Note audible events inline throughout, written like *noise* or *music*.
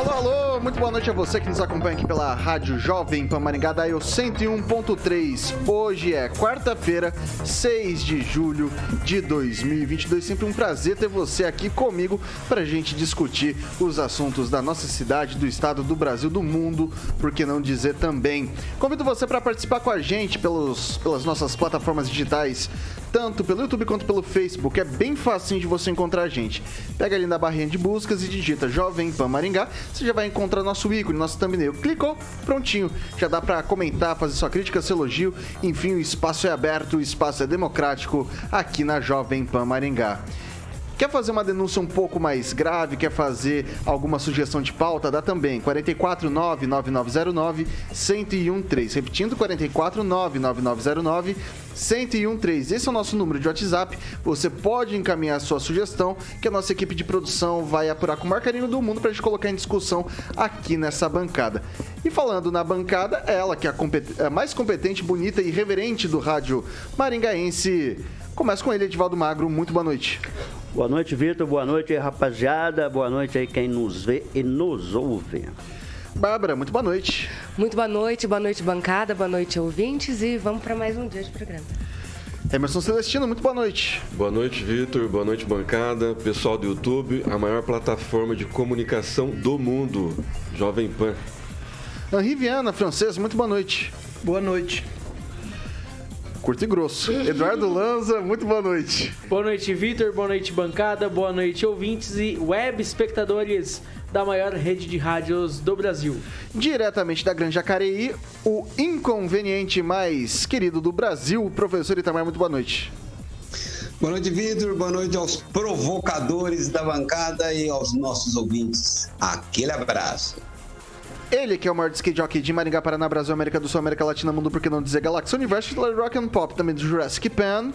Alô, alô, muito boa noite a você que nos acompanha aqui pela Rádio Jovem Pan Maringá, da 101.3. Hoje é quarta-feira, 6 de julho de 2022. Sempre um prazer ter você aqui comigo para a gente discutir os assuntos da nossa cidade, do estado, do Brasil, do mundo, por que não dizer também. Convido você para participar com a gente pelos, pelas nossas plataformas digitais tanto pelo YouTube quanto pelo Facebook. É bem facinho de você encontrar a gente. Pega ali na barrinha de buscas e digita Jovem Pan Maringá. Você já vai encontrar nosso ícone, nosso thumbnail. Clicou, prontinho. Já dá para comentar, fazer sua crítica, seu elogio. Enfim, o espaço é aberto, o espaço é democrático aqui na Jovem Pan Maringá. Quer fazer uma denúncia um pouco mais grave? Quer fazer alguma sugestão de pauta? Dá também. 449-9909-1013. Repetindo, 449-9909 1013. Esse é o nosso número de WhatsApp. Você pode encaminhar a sua sugestão, que a nossa equipe de produção vai apurar com o maior carinho do mundo para a gente colocar em discussão aqui nessa bancada. E falando na bancada, ela que é compet... a mais competente, bonita e reverente do rádio maringaense. Começa com ele, Edivaldo Magro. Muito boa noite. Boa noite, Vitor. Boa noite, rapaziada. Boa noite aí quem nos vê e nos ouve. Bárbara, muito boa noite. Muito boa noite, boa noite, bancada, boa noite, ouvintes, e vamos para mais um dia de programa. Emerson Celestino, muito boa noite. Boa noite, Vitor. Boa noite, bancada. Pessoal do YouTube, a maior plataforma de comunicação do mundo. Jovem Pan. Henri Viana, francês, muito boa noite. Boa noite curto e grosso. Eduardo Lanza, muito boa noite. Boa noite, Vitor. Boa noite, bancada. Boa noite, ouvintes e web espectadores da maior rede de rádios do Brasil. Diretamente da Grande Jacareí, o inconveniente mais querido do Brasil, o professor Itamar, muito boa noite. Boa noite, Vitor. Boa noite aos provocadores da bancada e aos nossos ouvintes. Aquele abraço. Ele que é o maior skate jockey de Maringá, Paraná, Brasil, América do Sul, América Latina, Mundo, por que não dizer Galáxia, Universo, Rock and Pop, também do Jurassic Pan.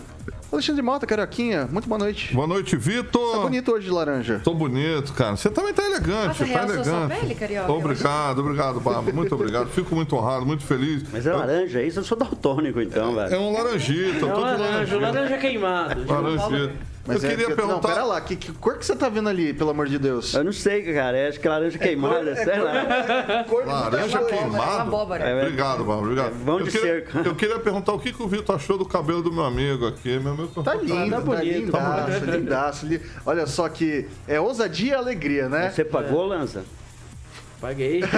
Alexandre Mota, Carioquinha, muito boa noite. Boa noite, Vitor. Tá bonito hoje de laranja. Tô bonito, cara. Você também tá elegante, Nossa, tá elegante. Pele, carioca, obrigado, obrigado, Bárbara. Muito obrigado. Fico muito honrado, muito feliz. Mas é laranja, isso eu sou daltônico, então, velho. É um laranjito. É um laranja, laranja queimado. Laranjito. Mas eu é, queria perguntar. Não, pera lá, que, que, cor que você tá vendo ali, pelo amor de Deus? Eu não sei, cara. Acho que laranja queimada, é, sei lá. Cor laranja queimada? É, obrigado, Bárbara. Obrigado. Vão de eu queria, cerca. Eu queria perguntar o que, que o Vitor achou do cabelo do meu amigo aqui. Meu amigo tá lindo, tá, tá lindo. Tá lindaço, lindaço. Olha só que é ousadia e alegria, né? Você pagou, Lança? Paguei. *laughs*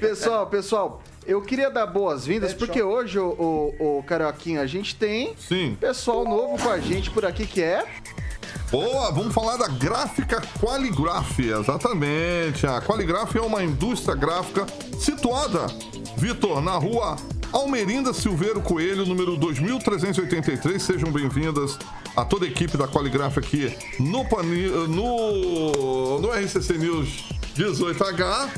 pessoal, pessoal, eu queria dar boas-vindas, porque hoje, o, o, o Carioquinha, a gente tem Sim. pessoal novo com a gente por aqui que é. Boa, vamos falar da gráfica Qualigraph, exatamente. A Qualigraph é uma indústria gráfica situada, Vitor, na rua Almerinda Silveiro Coelho, número 2383. Sejam bem-vindas a toda a equipe da Qualigraph aqui no, no, no RCC News 18H.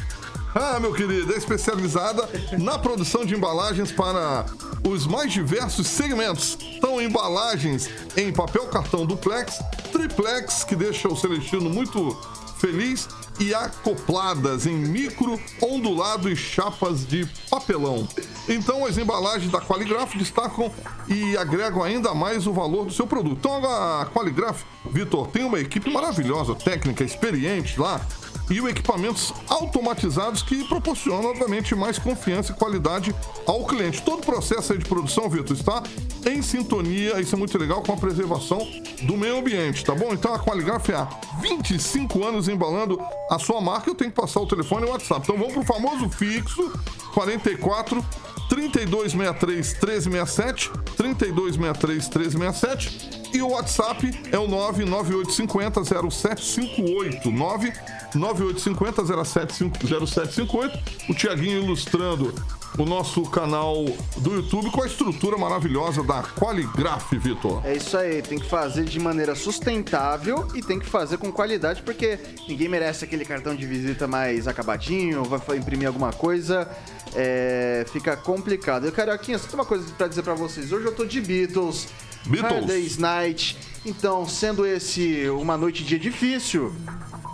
Ah, meu querido, é especializada na produção de embalagens para os mais diversos segmentos. São embalagens em papel cartão duplex, triplex, que deixa o Celestino muito feliz, e acopladas em micro, ondulado e chapas de papelão. Então as embalagens da Qualigraph destacam e agregam ainda mais o valor do seu produto. Então a Qualigraph, Vitor, tem uma equipe maravilhosa, técnica, experiente lá, e equipamentos automatizados que proporcionam, obviamente, mais confiança e qualidade ao cliente. Todo o processo de produção, Vitor, está em sintonia, isso é muito legal, com a preservação do meio ambiente, tá bom? Então a Qualigraf há 25 anos embalando a sua marca, eu tenho que passar o telefone e o WhatsApp. Então vamos pro famoso fixo 44 3263 1367, 3263 1367 e o WhatsApp é o 99850 0758, 99850 0758. O Tiaguinho ilustrando o nosso canal do YouTube com a estrutura maravilhosa da Qualigraph, Vitor. É isso aí, tem que fazer de maneira sustentável e tem que fazer com qualidade, porque ninguém merece aquele cartão de visita mais acabadinho, vai imprimir alguma coisa, é, fica complicado. Eu, Carioquinha, só tem uma coisa pra dizer pra vocês. Hoje eu tô de Beatles, Beatles. Night, então, sendo esse uma noite dia difícil,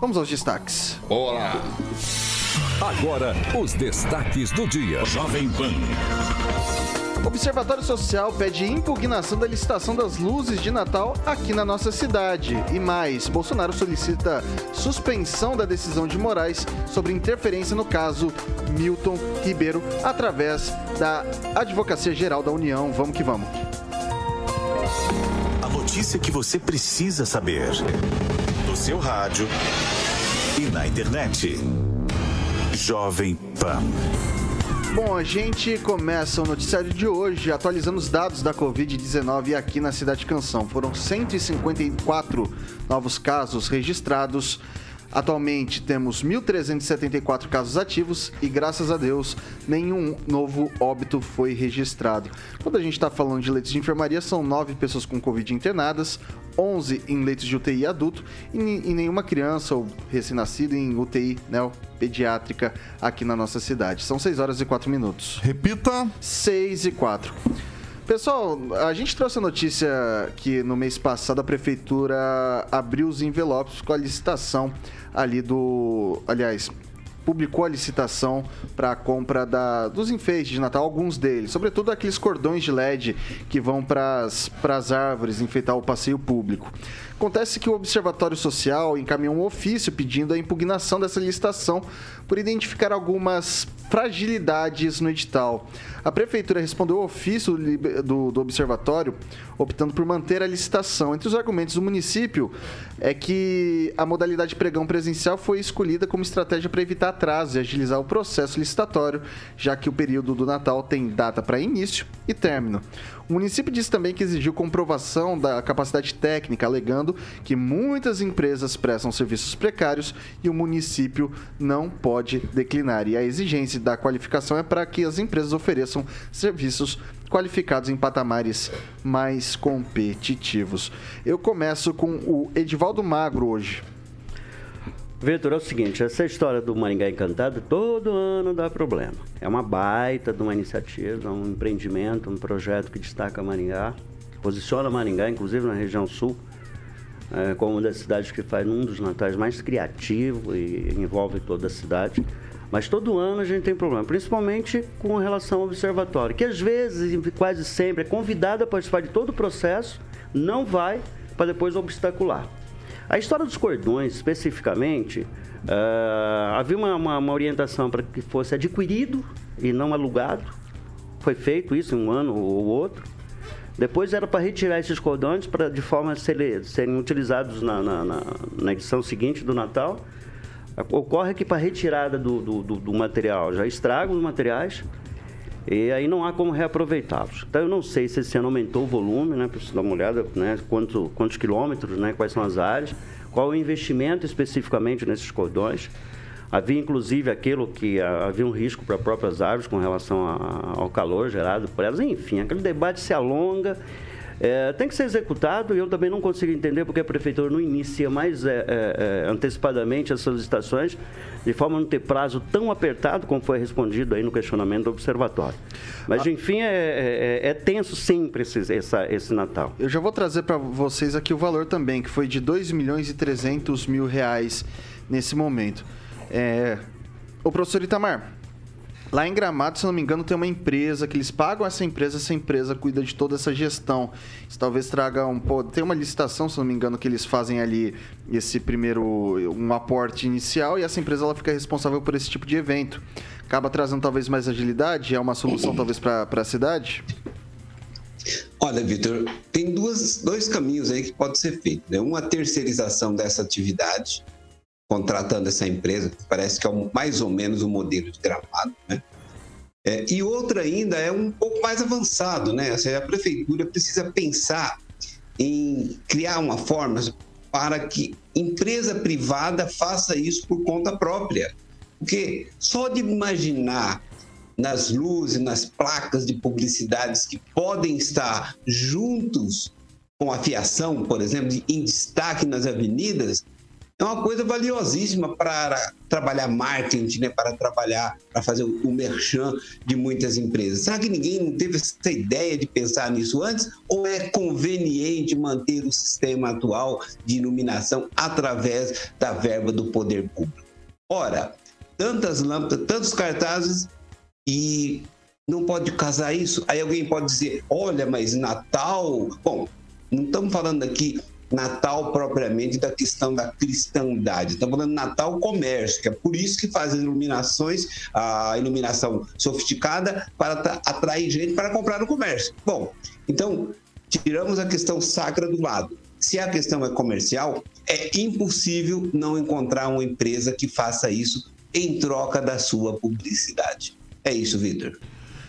vamos aos destaques. Bora! Agora, os destaques do dia. Jovem Pan. Observatório Social pede impugnação da licitação das luzes de Natal aqui na nossa cidade. E mais, Bolsonaro solicita suspensão da decisão de Moraes sobre interferência no caso Milton Ribeiro através da Advocacia Geral da União. Vamos que vamos. A notícia que você precisa saber. Seu rádio e na internet. Jovem Pan. Bom, a gente começa o noticiário de hoje atualizando os dados da Covid-19 aqui na Cidade Canção. Foram 154 novos casos registrados. Atualmente temos 1.374 casos ativos e, graças a Deus, nenhum novo óbito foi registrado. Quando a gente está falando de leitos de enfermaria, são 9 pessoas com Covid internadas, 11 em leitos de UTI adulto e, e nenhuma criança ou recém-nascido em UTI neopediátrica aqui na nossa cidade. São 6 horas e 4 minutos. Repita. 6 e 4. Pessoal, a gente trouxe a notícia que no mês passado a prefeitura abriu os envelopes com a licitação ali do. Aliás, publicou a licitação para a compra da, dos enfeites de Natal, alguns deles, sobretudo aqueles cordões de LED que vão para as árvores enfeitar o passeio público. Acontece que o Observatório Social encaminhou um ofício pedindo a impugnação dessa licitação por identificar algumas fragilidades no edital. A Prefeitura respondeu ao ofício do, do, Observatório, optando por manter a licitação. Entre os argumentos do município é que a modalidade pregão presencial foi escolhida como estratégia para evitar atraso e agilizar o processo licitatório, já que o período do Natal tem data para início e término. O município disse também que exigiu comprovação da capacidade técnica, alegando que muitas empresas prestam serviços precários e o município não pode declinar. E a exigência da qualificação é para que as empresas ofereçam serviços qualificados em patamares mais competitivos. Eu começo com o Edivaldo Magro hoje. Vitor, é o seguinte, essa história do Maringá Encantado todo ano dá problema. É uma baita de uma iniciativa, um empreendimento, um projeto que destaca Maringá, posiciona Maringá, inclusive na região sul, é, como uma das cidades que faz um dos natais mais criativos e envolve toda a cidade. Mas todo ano a gente tem problema, principalmente com relação ao observatório, que às vezes, quase sempre, é convidado a participar de todo o processo, não vai para depois obstacular. A história dos cordões, especificamente, uh, havia uma, uma, uma orientação para que fosse adquirido e não alugado. Foi feito isso em um ano ou outro. Depois era para retirar esses cordões para de forma a serem, serem utilizados na, na, na, na, edição seguinte do Natal. Ocorre que para retirada do, do, do, do material já estragam os materiais e aí não há como reaproveitá-los. Então eu não sei se esse ano aumentou o volume, né? Preciso dar uma olhada, né? Quanto, quantos quilômetros, né? Quais são as áreas, qual o investimento especificamente nesses cordões. Havia inclusive aquilo que havia um risco para as próprias árvores com relação a, ao calor gerado por elas. Enfim, aquele debate se alonga é, tem que ser executado e eu também não consigo entender porque a prefeitura não inicia mais é, é, é, antecipadamente as solicitações de forma a não ter prazo tão apertado como foi respondido aí no questionamento do observatório. Mas, ah. enfim, é, é, é, tenso sempre esse, essa, esse Natal. Eu já vou trazer para vocês aqui o valor também, que foi de 2 milhões e 300 mil reais nesse momento. É... O professor Itamar, Lá em Gramado, se não me engano, tem uma empresa que eles pagam essa empresa, essa empresa cuida de toda essa gestão. Isso talvez traga um pouco. Tem uma licitação, se não me engano, que eles fazem ali esse primeiro um aporte inicial e essa empresa ela fica responsável por esse tipo de evento. Acaba trazendo talvez mais agilidade, é uma solução talvez para a cidade? Olha, Vitor, tem duas, dois caminhos aí que pode ser feito. Né? Uma terceirização dessa atividade, contratando essa empresa, que parece que é mais ou menos o um modelo de gramado, né? É, e outra ainda é um pouco mais avançado, né? Ou seja, a prefeitura precisa pensar em criar uma forma para que empresa privada faça isso por conta própria. Porque só de imaginar nas luzes, nas placas de publicidades que podem estar juntos com a fiação, por exemplo, em destaque nas avenidas, é uma coisa valiosíssima para trabalhar marketing, né? para trabalhar, para fazer o merchan de muitas empresas. Será que ninguém teve essa ideia de pensar nisso antes? Ou é conveniente manter o sistema atual de iluminação através da verba do poder público? Ora, tantas lâmpadas, tantos cartazes e não pode casar isso? Aí alguém pode dizer: olha, mas Natal. Bom, não estamos falando aqui Natal propriamente da questão da cristandade. Estamos falando Natal comércio, que é por isso que faz as iluminações, a iluminação sofisticada para atrair gente para comprar no comércio. Bom, então tiramos a questão sacra do lado. Se a questão é comercial, é impossível não encontrar uma empresa que faça isso em troca da sua publicidade. É isso, Vitor.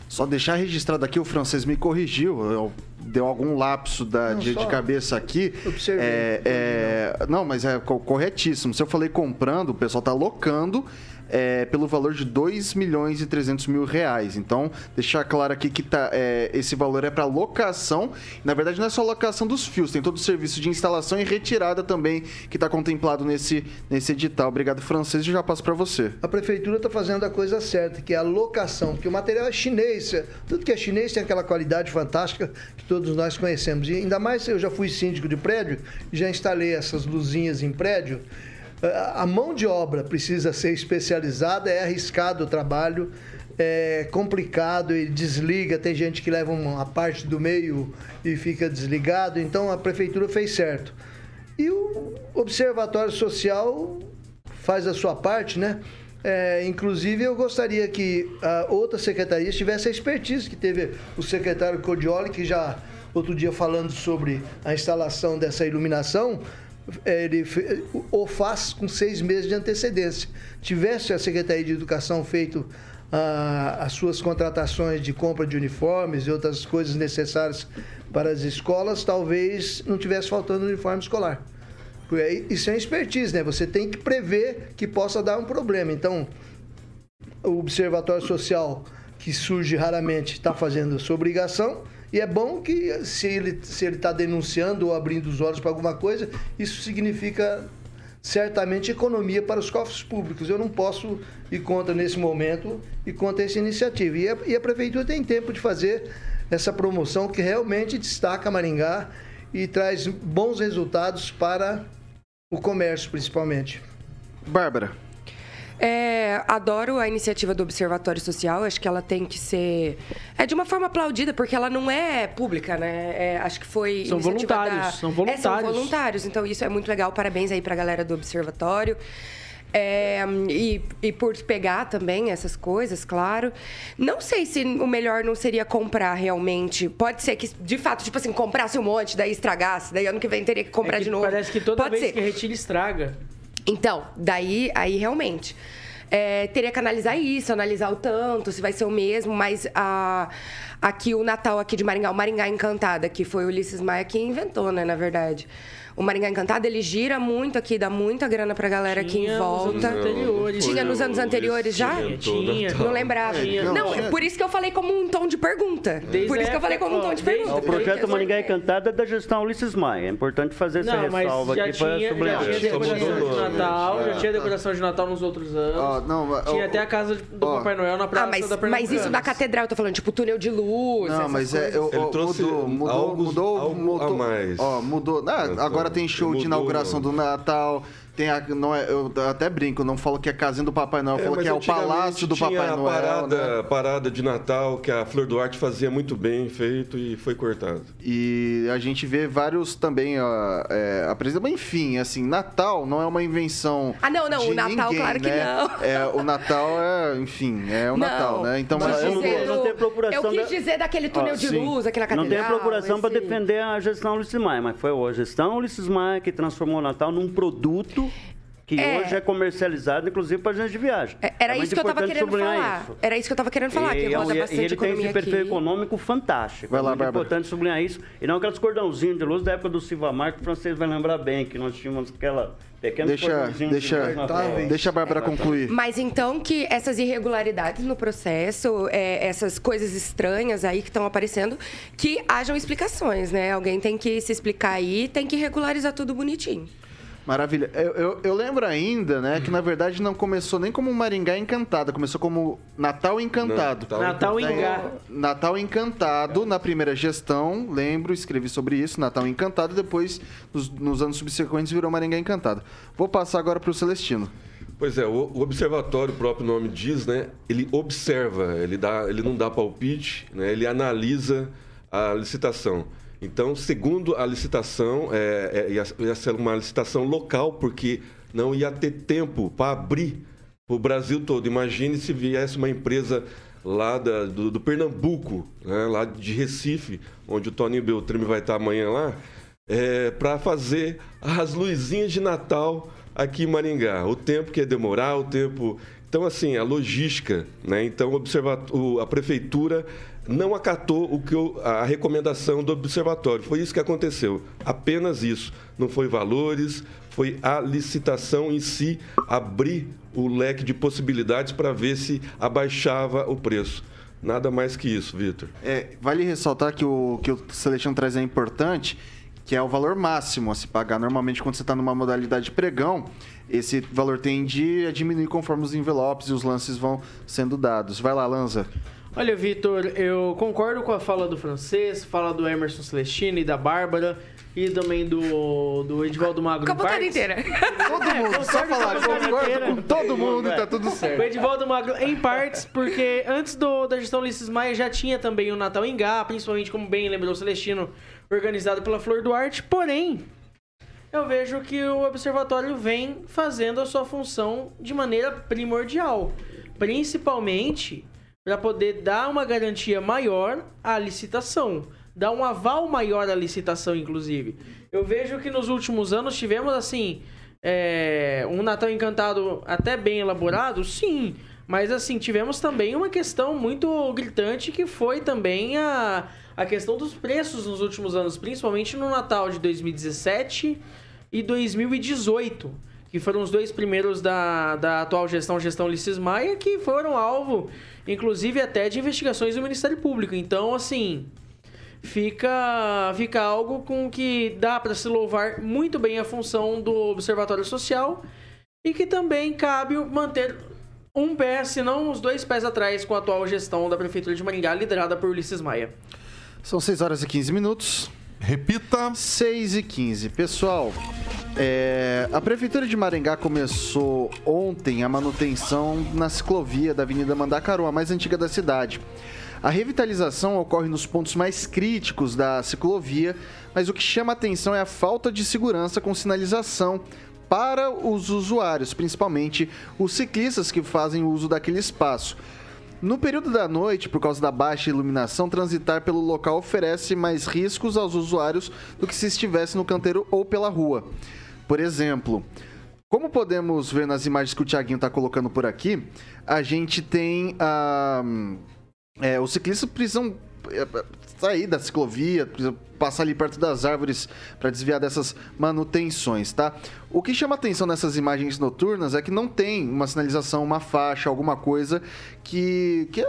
Só deixar registrado aqui, o francês me corrigiu, eu, deu algum lapso da, não, de, de, cabeça aqui. Observei. É, é, não, mas é corretíssimo. Se eu falei comprando, o pessoal tá locando é, pelo valor de 2 milhões e 300 mil reais. Então, deixar claro aqui que tá, é, esse valor é para locação. Na verdade, não é só locação dos fios, tem todo o serviço de instalação e retirada também que está contemplado nesse, nesse edital. Obrigado, francês, e já passo para você. A prefeitura está fazendo a coisa certa, que é a locação, porque o material é chinês. Tudo que é chinês tem aquela qualidade fantástica que todos nós conhecemos. E ainda mais eu já fui síndico de prédio, já instalei essas luzinhas em prédio a mão de obra precisa ser especializada, é arriscado o trabalho, é complicado e desliga. Tem gente que leva uma parte do meio e fica desligado. Então a prefeitura fez certo. E o Observatório Social faz a sua parte, né? É, inclusive, eu gostaria que a outra secretaria tivesse a expertise que teve o secretário Codioli, que já outro dia falando sobre a instalação dessa iluminação, ele o faz com seis meses de antecedência. Tivesse a Secretaria de Educação feito ah, as suas contratações de compra de uniformes e outras coisas necessárias para as escolas, talvez não tivesse faltando uniforme escolar. Isso é expertise, né? Você tem que prever que possa dar um problema. Então, o Observatório Social, que surge raramente, está fazendo sua obrigação e é bom que se ele se ele está denunciando ou abrindo os olhos para alguma coisa, isso significa certamente economia para os cofres públicos. Eu não posso ir contra nesse momento e contra essa iniciativa. E a, e a prefeitura tem tempo de fazer essa promoção que realmente destaca Maringá e traz bons resultados para o comércio, principalmente. Bárbara. É, adoro a iniciativa do Observatório Social, acho que ela tem que ser. É de uma forma aplaudida, porque ela não é pública, né? É, acho que foi. São voluntários. Da... São voluntários. É, são voluntários, então isso é muito legal. Parabéns aí pra galera do Observatório. É, e, e, por pegar também essas coisas, claro. Não sei se o melhor não seria comprar realmente. Pode ser que, de fato, tipo assim, comprasse um monte, daí estragasse, daí ano que vem teria que comprar é que de novo. Parece que toda Pode vez ser. que retira, estraga. Então, daí, aí realmente. É, teria que analisar isso, analisar o tanto, se vai ser o mesmo, mas a, aqui o Natal aqui de Maringá, o Maringá Encantada, que foi o Ulisses Maia que inventou, né, na verdade. O Maringá Encantado, ele gira muito aqui, dá muita grana pra galera aqui em Tinha volta. nos anos anteriores. Tinha nos anos anteriores já? Tinha. Não lembrava. Tinha. Não, tinha. é por isso que eu falei como um tom de pergunta. Desde por isso que eu falei como um tom de pergunta. O projeto Maringá Encantada é da gestão Ulisses Maia. É importante fazer essa Não, mas ressalva aqui para tinha, já sublinhar. tinha decoração de. Natal, já É. tinha decoração de Natal nos outros anos. Não, tinha até a casa do. Papai Noel na praça Ah, mas, da mas isso da catedral, eu tô falando, tipo, túnel de luz. Não, mas é, eu, Ele mudou, mudou, mudou, mudou, a mais. Ó, mudou. Ah, Então, agora tem show de inauguração do Natal. Tem a, não é, eu até brinco, não falo que é a casinha do Papai Noel, eu falo mas que é o palácio do tinha Papai a Noel. Parada, né? parada de Natal que a Flor Duarte fazia muito bem feito e foi cortado. E a gente vê vários também, ó, é, apresentando. Enfim, assim, Natal não é uma invenção. Ah, não, não, de o Natal, ninguém, claro que né? não. É, o Natal é, enfim, é o Não, Natal, né? Então, mas eu não dizer vou- não tem procuração Eu quis da- dizer daquele túnel Ó, de sim. luz, aquela catedral. Não tem procuração para defender a gestão Ulisses Maia, mas foi a gestão Ulisses Maia que transformou o Natal num produto que É. hoje é comercializado, inclusive, para agência de viagem. É, Era muito isso que eu tava importante querendo falar. isso. Era isso que eu tava querendo falar, que E, roda e- bastante e ele tem esse perfil aqui. econômico fantástico. Vai lá, é muito Bárbara. importante sublinhar isso. E não aqueles cordãozinhos de luz da época do Silva Mar, que o francês vai lembrar bem, que nós tínhamos aquela pequena Deixa, deixa, deixa a Bárbara concluir. Mas então que essas irregularidades no processo, é, essas coisas estranhas aí que estão aparecendo, que hajam explicações, né? Alguém tem que se explicar aí, tem que regularizar tudo bonitinho. Maravilha. Eu, eu- eu lembro ainda, né, que na verdade não começou nem como Maringá Encantada, começou como Natal Encantado. Natal Natal Engá. Natal Encantado, na primeira gestão, lembro, escrevi sobre isso, Natal Encantado, depois, nos, nos anos subsequentes, virou Maringá Encantado. Vou passar agora para o Celestino. Pois é, o, o observatório, o próprio nome diz, né? Ele observa, ele, dá, ele não dá palpite, né? ele analisa a licitação. Então, segundo a licitação, é, é, ia, ia ser uma licitação local, porque não ia ter tempo para abrir o Brasil todo. Imagine se viesse uma empresa lá da- do, do Pernambuco, né? lá de Recife, onde o Toninho Beltrame vai estar amanhã lá, para fazer as luzinhas de Natal aqui em Maringá. O tempo que ia demorar, o tempo. Então, assim, a logística, né? Então, observa- a prefeitura não acatou o que o- a recomendação do observatório. Foi isso que aconteceu. Apenas isso. Não foi valores, foi a licitação em si abrir o leque de possibilidades para ver se abaixava o preço. Nada mais que isso, Vitor. É, vale ressaltar que o que o Celestino traz é importante, que é o valor máximo a se pagar. Normalmente, quando você está numa modalidade de pregão, esse valor tende a diminuir conforme os envelopes e os lances vão sendo dados. Vai lá, Lanza. Olha, Vitor, eu concordo com a fala do francês, fala do Emerson Celestino e da Bárbara e também do, do Edivaldo Magro Com a em bancada partes. inteira. Todo mundo, só falar, concordo com todo mundo e tá tudo O certo. Edivaldo Magro em partes, porque antes do, da gestão Ulisses Maia já tinha também o Natal em Gá, principalmente, como bem lembrou o Celestino, organizado pela Flor Duarte. Porém, eu vejo que o observatório vem fazendo a sua função de maneira primordial, principalmente para poder dar uma garantia maior à licitação, dar um aval maior à licitação, inclusive. Eu vejo que nos últimos anos tivemos assim é, um Natal Encantado até bem elaborado, sim. Mas assim, tivemos também uma questão muito gritante que foi também a, a questão dos preços nos últimos anos, principalmente no Natal de 2017 e 2018, que foram os dois primeiros da, da atual gestão, gestão Ulisses Maia, que foram alvo, inclusive, até de investigações do Ministério Público. Então, assim, fica, fica algo com que dá para se louvar muito bem a função do Observatório Social e que também cabe manter um pé, se não os dois pés atrás com a atual gestão da Prefeitura de Maringá, liderada por Ulisses Maia. São 6 horas e 15 minutos. Repita. 6 e 15. Pessoal, é, a Prefeitura de Maringá começou ontem a manutenção na ciclovia da Avenida Mandacaru, a mais antiga da cidade. A revitalização ocorre nos pontos mais críticos da ciclovia, mas o que chama atenção é a falta de segurança com sinalização para os usuários, principalmente os ciclistas que fazem uso daquele espaço. No período da noite, por causa da baixa iluminação, transitar pelo local oferece mais riscos aos usuários do que se estivesse no canteiro ou pela rua. Por exemplo, como podemos ver nas imagens que o Thiaguinho está colocando por aqui, a gente tem ah, é, os ciclistas precisam sair da ciclovia, passar ali perto das árvores para desviar dessas manutenções, tá? O que chama atenção nessas imagens noturnas é que não tem uma sinalização, uma faixa, alguma coisa que que, é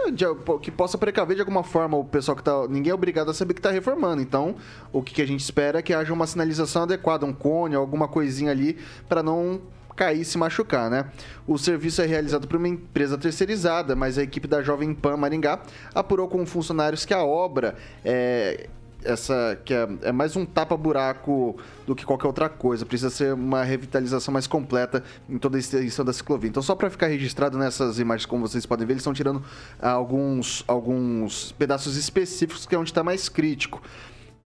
que possa precaver de alguma forma o pessoal que tá. Ninguém é obrigado a saber que está reformando. Então, o que que a gente espera é que haja uma sinalização adequada, um cone, alguma coisinha ali para não cair e se machucar, né? O serviço é realizado por uma empresa terceirizada, mas a equipe da Jovem Pan Maringá apurou com funcionários que a obra é essa que é, é mais um tapa-buraco do que qualquer outra coisa. Precisa ser uma revitalização mais completa em toda a extensão da ciclovia. Então, só para ficar registrado nessas imagens, como vocês podem ver, eles estão tirando ah, alguns, alguns pedaços específicos que é onde está mais crítico.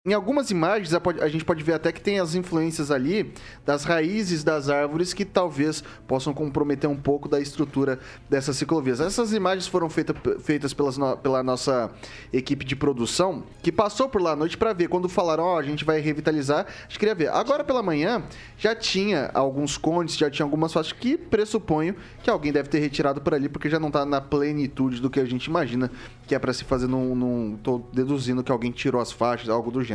Em algumas imagens, a gente pode ver até que tem as influências ali das raízes das árvores que talvez possam comprometer um pouco da estrutura dessas ciclovias. Essas imagens foram feita, feitas pelas pela nossa equipe de produção, que passou por lá à noite para ver. Quando falaram, ó, a gente vai revitalizar, a gente queria ver. Agora pela manhã, já tinha alguns cones, já tinha algumas faixas que pressuponho que alguém deve ter retirado por ali, porque já não tá na plenitude do que a gente imagina que é para se fazer num, num. Tô deduzindo que alguém tirou as faixas, algo do gênero.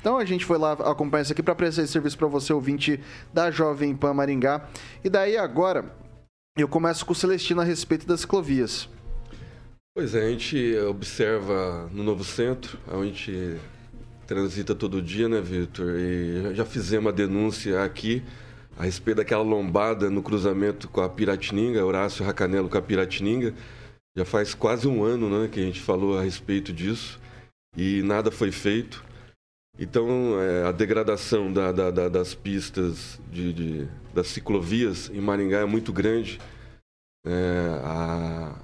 Então a gente foi lá acompanhar isso aqui para prestar esse serviço para você, ouvinte da Jovem Pan Maringá. E daí agora eu começo com o Celestino a respeito das ciclovias. Pois é, a gente observa no novo centro, onde transita todo dia, né, Vitor? E já fizemos a denúncia aqui a respeito daquela lombada no cruzamento com a Piratininga, Horácio Racanelo com a Piratininga. Já faz quase um ano né, que a gente falou a respeito disso e nada foi feito. Então, é, a degradação da- da- da- das pistas, de, de- das ciclovias em Maringá é muito grande. É, a,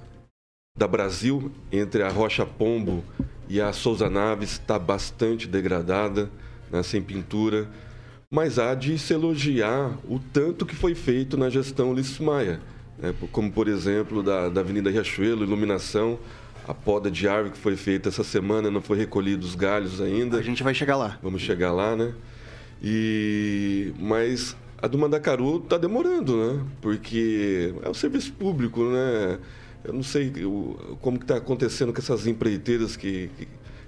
da Brasil, entre a Rocha Pombo e a Souza Naves, está bastante degradada, né, sem pintura. Mas há de se elogiar o tanto que foi feito na gestão Ulisses Maia. né, como, por exemplo, da, da Avenida Riachuelo, iluminação, a poda de árvore que foi feita essa semana, não foi recolhido os galhos ainda. A gente vai chegar lá. Vamos chegar lá, né? E mas a do Mandacaru tá demorando, né? Porque é um serviço público, né? Eu não sei o- como que está acontecendo com essas empreiteiras que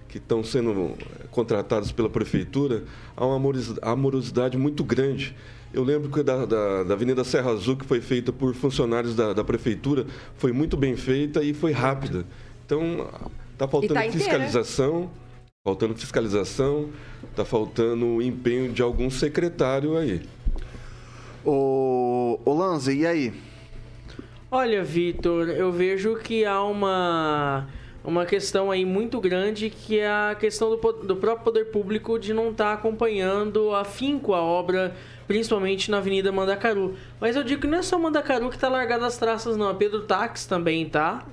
que estão sendo contratadas pela prefeitura. Há uma amorosi- amorosidade muito grande. Eu lembro que da, da, da Avenida Serra Azul, que foi feita por funcionários da, da prefeitura, foi muito bem feita e foi rápida. Então, está faltando tá fiscalização, faltando fiscalização, está faltando o empenho de algum secretário aí. Ô, ô Lanza, e aí? Olha, Vitor, eu vejo que há uma, uma questão aí muito grande que é a questão do, do próprio poder público de não estar acompanhando afinco a obra, principalmente na Avenida Mandacaru. Mas eu digo que não é só Mandacaru que tá largada as traças, não. A Pedro Táxi também tá.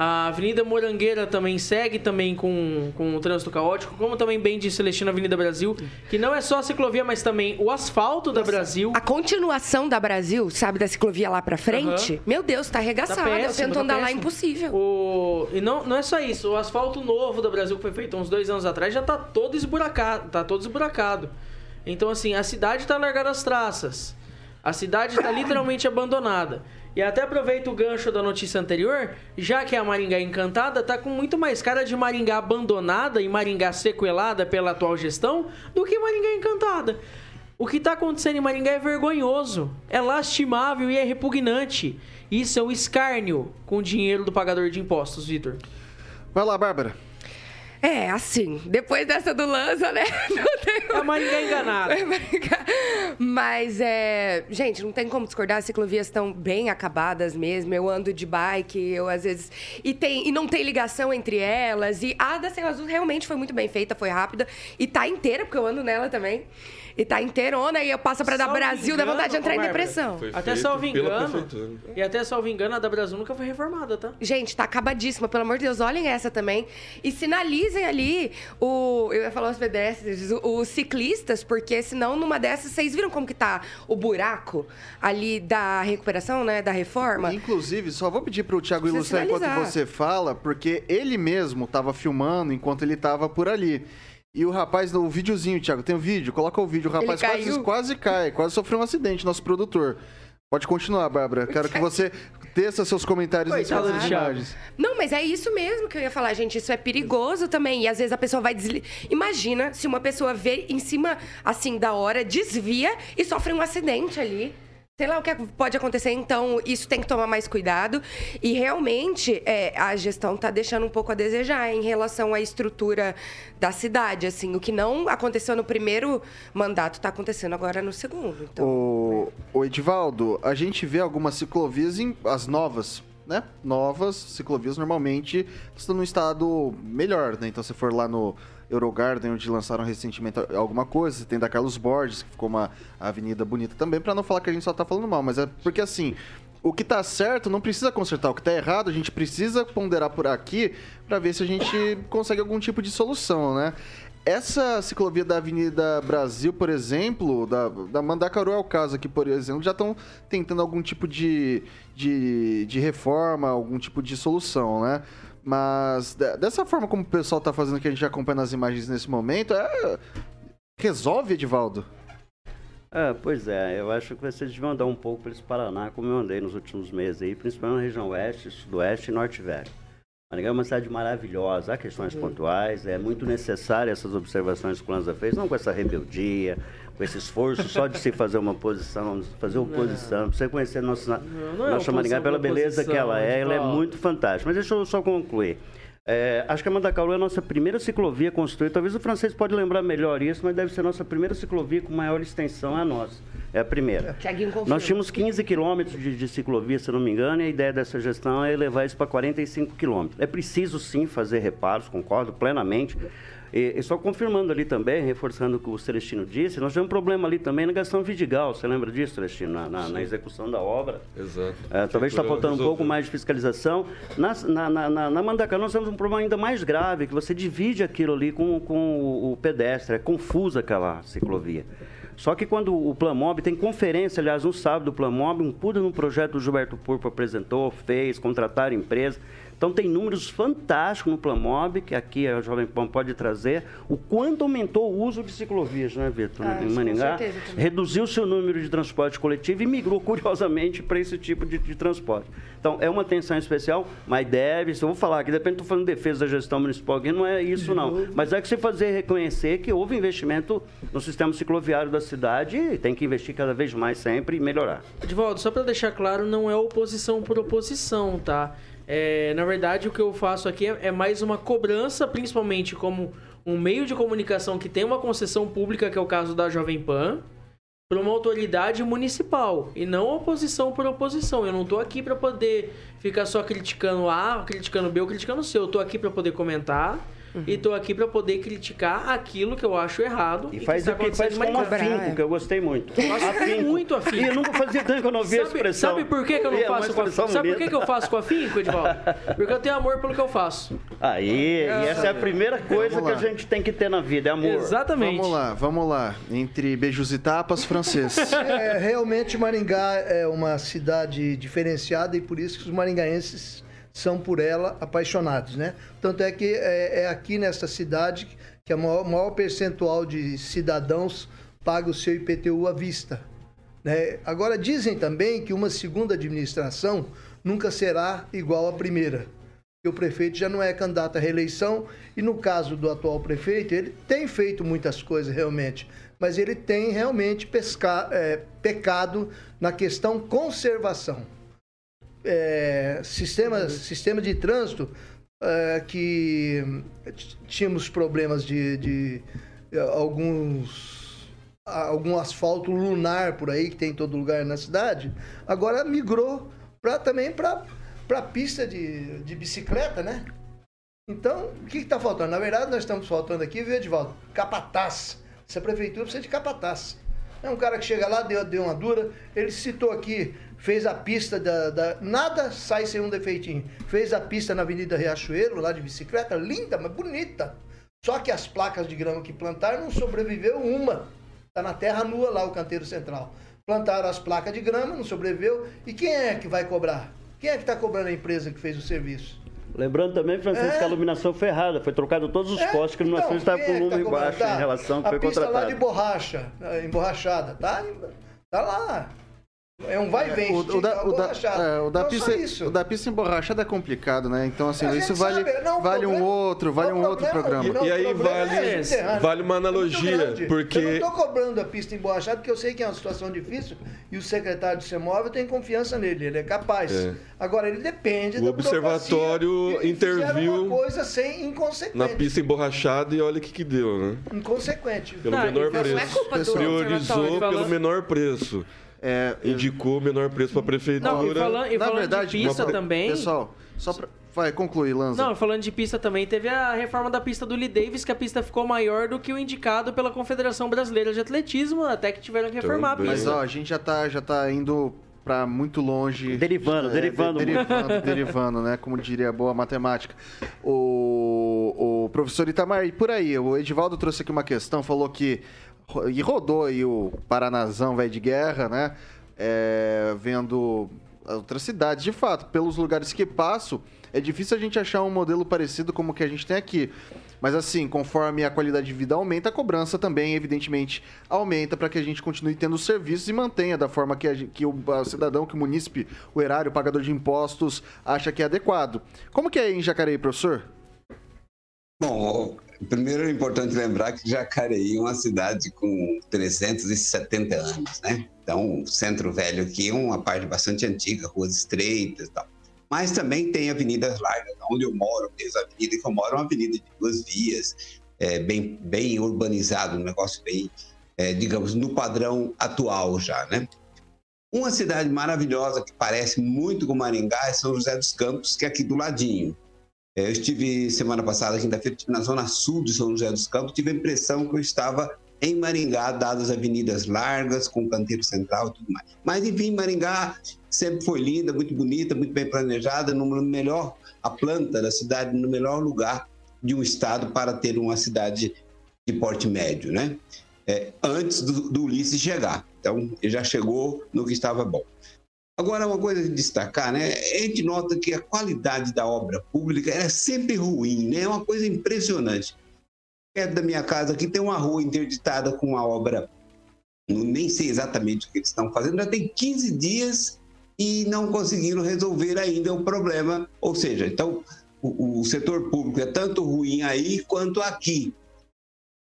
A Avenida Morangueira também segue também com, com o trânsito caótico, como também bem disse Celestino Avenida Brasil, que não é só a ciclovia, mas também o asfalto da Brasil. A continuação da Brasil, sabe, da ciclovia lá pra frente, meu Deus, tá arregaçada. Tá eu tento tá andar lá, péssimo. impossível. O... E não, não é só isso, o asfalto novo da Brasil que foi feito uns dois anos atrás já tá todo esburacado, tá todo esburacado. Então, assim, a cidade tá largada as traças. A cidade tá literalmente abandonada. E até aproveito o gancho da notícia anterior, já que a Maringá Encantada tá com muito mais cara de Maringá abandonada e Maringá sequelada pela atual gestão do que Maringá Encantada. O que tá acontecendo em Maringá é vergonhoso, é lastimável e é repugnante. Isso é um escárnio com o dinheiro do pagador de impostos, Vitor. Vai lá, Bárbara. É, assim, depois dessa do Lanza, né? *laughs* Não tem É a Maringá enganada. É Maringá. Mas, é... Gente, não tem como discordar. As ciclovias estão bem acabadas mesmo. Eu ando de bike, eu às vezes... E, tem... e não tem ligação entre elas. E a da Serra Azul realmente foi muito bem feita, foi rápida. E tá inteira, porque eu ando nela também. E tá inteirona. E eu passo pra dar Brasil, dá engano, vontade de entrar em depressão. Foi Até salvo engano. E até salvo engano, a da Brasil nunca foi reformada, tá? Gente, tá acabadíssima, pelo amor de Deus, olhem essa também. E sinalizem ali o. Eu ia falar os pedestres, os ciclistas, porque senão numa dessas, vocês viram como que tá o buraco ali da recuperação, né? Da reforma? Inclusive, só vou pedir pro Thiago ilustrar enquanto você fala, porque ele mesmo tava filmando enquanto ele tava por ali. E o rapaz, o videozinho, Thiago, tem o vídeo? Coloca o vídeo. O rapaz quase, quase cai, quase sofreu um acidente, nosso produtor. Pode continuar, Bárbara. Quero que você teça seus comentários do Thiago. imagens. Não, mas é isso mesmo que eu ia falar, gente. Isso é perigoso também. E às vezes a pessoa vai desligar. Imagina se uma pessoa vê em cima, assim, da hora, desvia e sofre um acidente ali. Sei lá o que pode acontecer, então isso tem que tomar mais cuidado. E realmente é, a gestão está deixando um pouco a desejar em relação à estrutura da cidade. Assim, o que não aconteceu no primeiro mandato está acontecendo agora no segundo. Então, O, o Edivaldo, a gente vê algumas ciclovias, em, as novas, né? Novas ciclovias normalmente estão num estado melhor, né? Então, se for lá no Eurogarden, onde lançaram recentemente alguma coisa, tem da Carlos Borges, que ficou uma avenida bonita também, pra não falar que a gente só tá falando mal, mas é porque assim. O que tá certo não precisa consertar, o que tá errado a gente precisa ponderar por aqui pra ver se a gente consegue algum tipo de solução, né? Essa ciclovia da Avenida Brasil, por exemplo, da, da Mandacaru é o caso aqui, por exemplo, já estão tentando algum tipo de, de, de reforma, algum tipo de solução, né? Mas de- dessa forma como o pessoal tá fazendo, que a gente acompanha nas imagens nesse momento, é... resolve, Edivaldo? É, pois é, eu acho que vocês deviam andar um pouco esse Paraná, como eu andei nos últimos meses aí, principalmente na região oeste, sudoeste e norte velho. Maringá é uma cidade maravilhosa, há questões pontuais, é muito necessária essas observações que o Lanza fez, não com essa rebeldia, com esse esforço só de se fazer uma posição, fazer oposição, pra você conhecer nossa, não é nossa Maringá oposição pela por beleza que ela é, ela é muito fantástica. Mas deixa eu só concluir. É, acho que a Mandacaru é a nossa primeira ciclovia construída. Talvez o francês pode lembrar melhor isso, mas deve ser a nossa primeira ciclovia com maior extensão, é a nossa. É a primeira. Nós tínhamos 15 quilômetros de, de ciclovia, se não me engano, e a ideia dessa gestão é elevar isso para 45 quilômetros. É preciso sim fazer reparos, concordo plenamente. E, e só confirmando ali também, reforçando o que o Celestino disse, nós tivemos um problema ali também na Gastão Vidigal. Você lembra disso, Celestino? Na, na- na execução da obra. Exato. É, talvez está faltando um pouco mais de fiscalização. Na, na, na, na, nós temos um problema ainda mais grave, que você divide aquilo ali com, com o, o pedestre. É confusa aquela ciclovia. Só que quando o Plamob tem conferência, aliás, no sábado do Plamob, um pulo no projeto do Gilberto Purpo apresentou, fez, contrataram empresa. Então tem números fantásticos no Plamob, que aqui a Jovem Pan pode trazer, o quanto aumentou o uso de ciclovias, né, Vitor? Ah, em também. Reduziu seu número de transporte coletivo e migrou, *laughs* curiosamente, para esse tipo de, de transporte. Então, é uma atenção especial, mas deve, se eu vou falar aqui, depende, estou falando de defesa da gestão municipal aqui, não é isso não. Mas é que você fazer reconhecer que houve investimento no sistema cicloviário da cidade e tem que investir cada vez mais sempre e melhorar. Edvaldo, só pra deixar claro, não é oposição por oposição, tá? É, na verdade, o que eu faço aqui é, é mais uma cobrança, principalmente como um meio de comunicação que tem uma concessão pública, que é o caso da Jovem Pan, para uma autoridade municipal e não oposição por oposição. Eu não tô aqui para poder ficar só criticando A, criticando B ou criticando C. Eu tô aqui para poder comentar. E tô aqui para poder criticar aquilo que eu acho errado. E faz que o está que faz com afinco, que eu gostei muito. Faço muito afinco. E eu nunca fazia tanto que eu não via a Sabe, expressão. sabe por que, que eu não E é faço com afinco? Sabe por que, que eu faço com afinco, Edvaldo? Porque eu tenho amor pelo que eu faço. Aí, e essa é a primeira coisa que a gente tem que ter na vida, é amor. Exatamente. Vamos lá, vamos lá. Entre beijos e tapas, francês. *laughs* É, realmente Maringá é uma cidade diferenciada e por isso que os maringaenses são por ela apaixonados, né? Tanto é que é, é aqui nesta cidade que o maior, maior percentual de cidadãos paga o seu IPTU à vista. né? Agora, dizem também que uma segunda administração nunca será igual à primeira. O prefeito já não é candidato à reeleição e no caso do atual prefeito, ele tem feito muitas coisas realmente, mas ele tem realmente é, pecado na questão conservação. É, sistema, de trânsito é, que tínhamos problemas de, de, é, alguns algum asfalto lunar por aí que tem em todo lugar na cidade, agora migrou pra, também para para pista de, de bicicleta, né? Então, o que está faltando? Na verdade, nós estamos faltando aqui, viu, Edvaldo? Capataz. Essa prefeitura precisa de capataz. É um cara que chega lá, deu, deu uma dura. Ele citou aqui, fez a pista da, da- Nada sai sem um defeitinho. Fez a pista na Avenida Riachuelo, lá de bicicleta, linda, mas bonita. Só que as placas de grama que plantaram não sobreviveu uma. Está na terra nua lá o canteiro central. Plantaram as placas de grama, não sobreviveu. E quem é que vai cobrar? Quem é que está cobrando a empresa que fez o serviço? Lembrando também, Francisco, É. que a iluminação foi errada. Foi trocado todos os É, postes, que a iluminação então, estava com é o que tá número cobrando? baixo Tá. em relação ao que a foi pista lá de borracha, eh, emborrachada, tá? Tá lá. É um vai e vem. O, o da, o, da, borrachada. é, o, da Não, pista, só isso. o da pista emborrachada é complicado, né? Então, assim, isso vale, não, vale um problema- outro, vale não, um outro problema- programa. não, E aí vale- é vale uma É analogia, grande. porque- Eu não tô cobrando a pista emborrachada, porque eu sei que é uma situação difícil e o secretário de CEMOV tem confiança nele, ele é capaz. É. Agora, ele depende O da observatório e interviu uma coisa sem inconsequente. Na pista emborrachada e olha o que, que deu, né? Inconsequente. Pelo Não, menor e não preço. é culpa do Priorizou pelo menor preço. É, Indicou o menor preço para a prefeitura. Não, e falando, e na falando verdade, de pista uma- também. Pessoal, só pra... Vai, conclui, Lanza. Não, falando de pista também, teve a reforma da pista do Lee Davis, que a pista ficou maior do que o indicado pela Confederação Brasileira de Atletismo, até que tiveram que reformar a Também. Mas, pista. ó, a gente já tá, já tá indo para muito longe. Derivando, É, derivando. de- derivando, *laughs* derivando, né? Como diria a boa matemática. O, o professor Itamar, e por aí, o Edivaldo trouxe aqui uma questão, falou que. E rodou aí o Paranazão, velho de guerra, né? É, vendo outras cidades. De fato, pelos lugares que passo, é difícil a gente achar um modelo parecido como o que a gente tem aqui. Mas assim, conforme a qualidade de vida aumenta, a cobrança também, evidentemente, aumenta para que a gente continue tendo os serviços e mantenha da forma que, a que o cidadão, que o munícipe, o erário, o pagador de impostos, acha que é adequado. Como que é em Jacareí, professor? Bom, primeiro é importante lembrar que Jacareí é uma cidade com 370 anos, né? Então, centro velho aqui é uma parte bastante antiga, ruas estreitas e tal. Mas também tem avenidas largas, onde eu moro, mesmo a avenida que eu moro é uma avenida de duas vias, é, bem, bem urbanizado, um negócio bem, é, digamos, no padrão atual já, né? Uma cidade maravilhosa que parece muito com Maringá é São José dos Campos, que é aqui do ladinho. É, Eu estive semana passada, quinta-feira, na zona sul de São José dos Campos, tive a impressão que eu estava em Maringá, dadas avenidas largas, com canteiro central e tudo mais. Mas, enfim, Maringá sempre foi linda, muito bonita, muito bem planejada, no melhor, a planta da cidade, no melhor lugar de um estado para ter uma cidade de porte médio, né? É, antes do, do Ulisses chegar. Então, ele já chegou no que estava bom. Agora, uma coisa de destacar, né? A gente nota que a qualidade da obra pública é sempre ruim, né? É uma coisa impressionante. Perto da minha casa aqui tem uma rua interditada com uma obra, nem sei exatamente o que eles estão fazendo, já tem 15 dias e não conseguiram resolver ainda o problema. Ou seja, então o, o setor público é tanto ruim aí quanto aqui.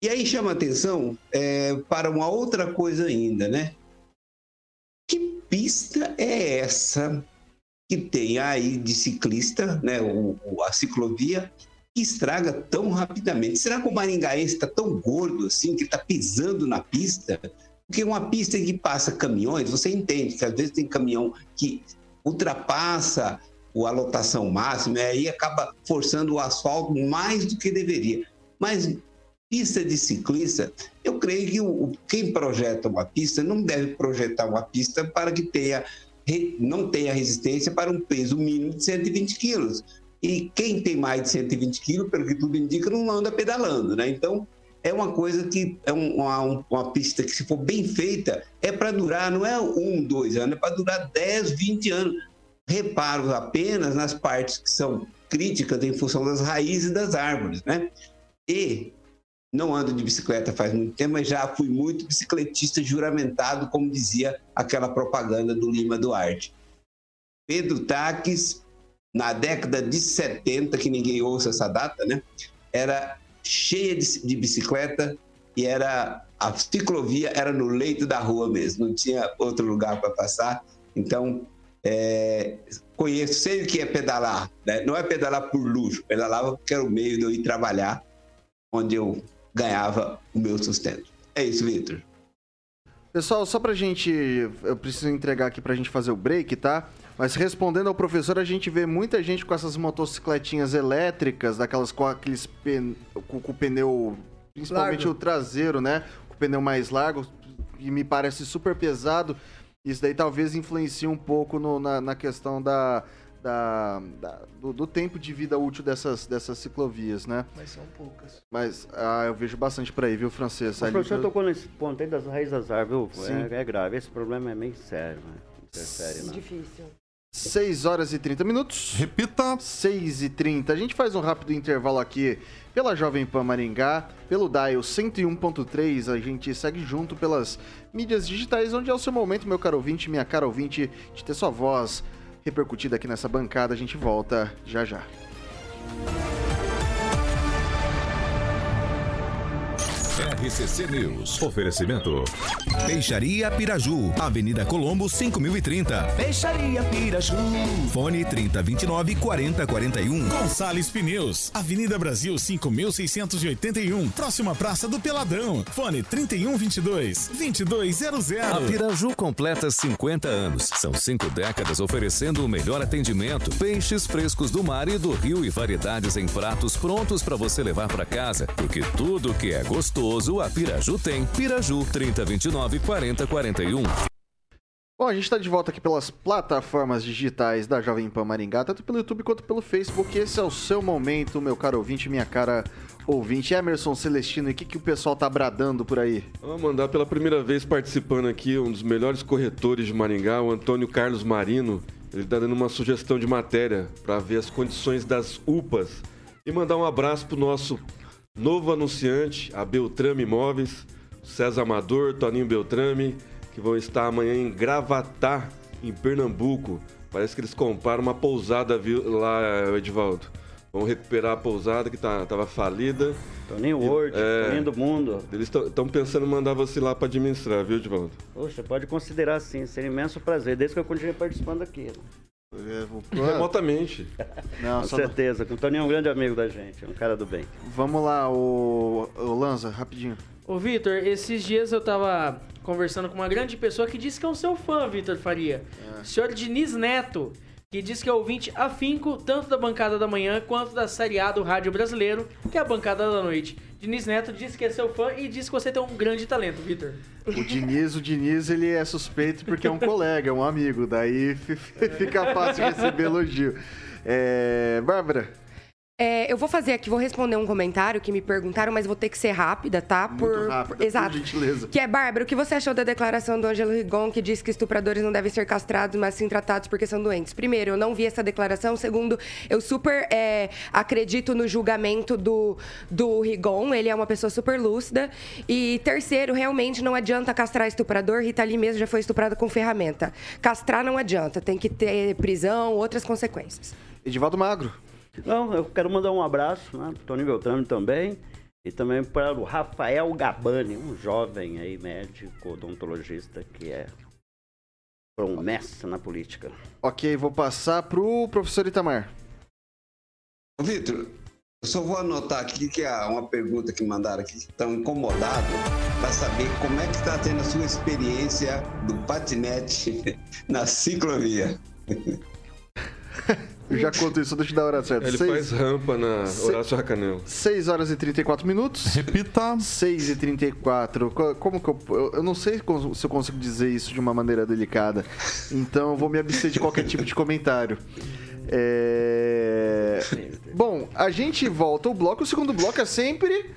E aí chama atenção é, para uma outra coisa ainda, né? Que pista é essa que tem aí de ciclista, né? O, a ciclovia que estraga tão rapidamente. Será que o maringaense está tão gordo assim que está pisando na pista? Porque uma pista que passa caminhões, você entende que às vezes tem caminhão que ultrapassa a lotação máxima e aí acaba forçando o asfalto mais do que deveria. Mas pista de ciclista, eu creio que o, quem projeta uma pista não deve projetar uma pista para que tenha não tenha resistência para um peso mínimo de 120 quilos. E quem tem mais de 120 quilos, pelo que tudo indica, não anda pedalando, né? Então, é uma coisa que é um- uma, um- uma pista que, se for bem feita, é para durar, não é um, dois anos, é para durar 10, 20 anos. Reparo apenas nas partes que são críticas em função das raízes das árvores, né? E não ando de bicicleta faz muito tempo, mas já fui muito bicicletista juramentado, como dizia aquela propaganda do Lima Duarte. Pedro Taques, na década de 70, que ninguém ouça essa data, né? Era cheia de, de bicicleta e era a ciclovia era no leito da rua mesmo, não tinha outro lugar para passar. Então, é, conheço, sei o que é pedalar, né? Não é pedalar por luxo, pedalava porque era o meio de eu ir trabalhar, onde eu ganhava o meu sustento. É isso, Vitor. Pessoal, só pra gente. Eu preciso entregar aqui pra gente fazer o break, tá? Mas respondendo ao professor, a gente vê muita gente com essas motocicletinhas elétricas, daquelas com aqueles pen- com, com o pneu, principalmente Largo. o traseiro, né? Com o pneu mais largo, e me parece super pesado. Isso daí talvez influencie um pouco no- na, na questão da, da- da- do, do tempo de vida útil dessas, dessas ciclovias, né? Mas são poucas. Mas ah, eu vejo bastante por aí, viu, francês? O Ali- professor tocou nesse ponto aí das raízes das árvores. viu? Sim. É, é grave. Esse problema é meio sério, né? Interfere na... Difícil. 6 horas e 30 minutos. Repita. 6 e 30. A gente faz um rápido intervalo aqui pela Jovem Pan Maringá, pelo Dial 101.3. A gente segue junto pelas mídias digitais, onde é o seu momento, meu caro ouvinte, minha cara ouvinte, de ter sua voz repercutida aqui nessa bancada. A gente volta já já. RCC News. Oferecimento. Peixaria Piraju, Avenida Colombo 5030. Peixaria Piraju. Fone 3029 4041. Gonçalves Pneus, Avenida Brasil 5681, próxima Praça do Peladão. Fone 3122 2200. A Piraju completa 50 anos. São cinco décadas oferecendo o melhor atendimento. Peixes frescos do mar e do rio e variedades em pratos prontos para você levar para casa. Porque tudo que é gostoso, a Piraju tem. Piraju 3029 4041. Bom, a gente está de volta aqui pelas plataformas digitais da Jovem Pan Maringá, tanto pelo YouTube quanto pelo Facebook. Esse é o seu momento, meu caro ouvinte, minha cara ouvinte. Emerson Celestino, e o que, que o pessoal tá bradando por aí? Vamos mandar pela primeira vez participando aqui um dos melhores corretores de Maringá, o Antônio Carlos Marino. Ele está dando uma sugestão de matéria para ver as condições das UPAs. E mandar um abraço pro nosso novo anunciante, a Beltrame Imóveis, César Amador, Toninho Beltrame, que vão estar amanhã em Gravatá, em Pernambuco. Parece que eles compraram uma pousada vi- lá, Edivaldo. Vão recuperar a pousada que tá, tava falida. Toninho World, É. Toninho do Mundo. Eles estão pensando em mandar você lá para administrar, viu, Edivaldo? Poxa, pode considerar sim, seria um imenso prazer, desde que eu continue participando aqui. né? *laughs* Remotamente. Não, Com certeza, com o Toninho é um grande amigo da gente, é um cara do bem. Vamos lá, o, o Lanza, rapidinho. Ô, Vitor, esses dias eu tava conversando com uma grande pessoa que disse que é um seu fã, Vitor Faria. O senhor Diniz Neto, que diz que é ouvinte afinco tanto da bancada da manhã quanto da série A do Rádio Brasileiro, que é a bancada da noite. Diniz Neto disse que é seu fã e disse que você tem um grande talento, Vitor. O Diniz, o Diniz, ele é suspeito porque é um colega, é um amigo. Daí fi- *laughs* fica fácil receber elogio. É, Bárbara, É, eu vou fazer aqui, vou responder um comentário que me perguntaram, mas vou ter que ser rápida, tá? muito rápido, por Exato. gentileza. Que é, Bárbara, o que você achou da declaração do Ângelo Rigon, que diz que estupradores não devem ser castrados, mas sim tratados porque são doentes? Primeiro, eu não vi essa declaração. Segundo, eu super é, acredito no julgamento do, do Rigon, ele é uma pessoa super lúcida. E terceiro, realmente não adianta castrar estuprador. Rita Lee mesmo já foi estuprada com ferramenta. Castrar não adianta, tem que ter prisão, outras consequências. Edivaldo Magro. Não, eu quero mandar um abraço, né, pro Toninho Beltrame também, e também para o Rafael Gabani, um jovem aí, médico, odontologista, que é promessa na política. Ok, vou passar pro professor Itamar. Ô, Vitor, eu só vou anotar aqui que é uma pergunta que mandaram aqui, que estão incomodados para saber como é que está tendo a sua experiência do patinete *laughs* na ciclovia. *laughs* Eu já conto isso, deixa eu dar a hora certa. Ele Seis- faz rampa na Horácio Racanel. 6 horas e 34 minutos. Repita. 6 e 34. Co- Como que eu. Eu, eu não sei se eu consigo dizer isso de uma maneira delicada. Então eu vou me abster de qualquer tipo de comentário. É... Bom, a gente volta ao bloco. O segundo bloco é sempre.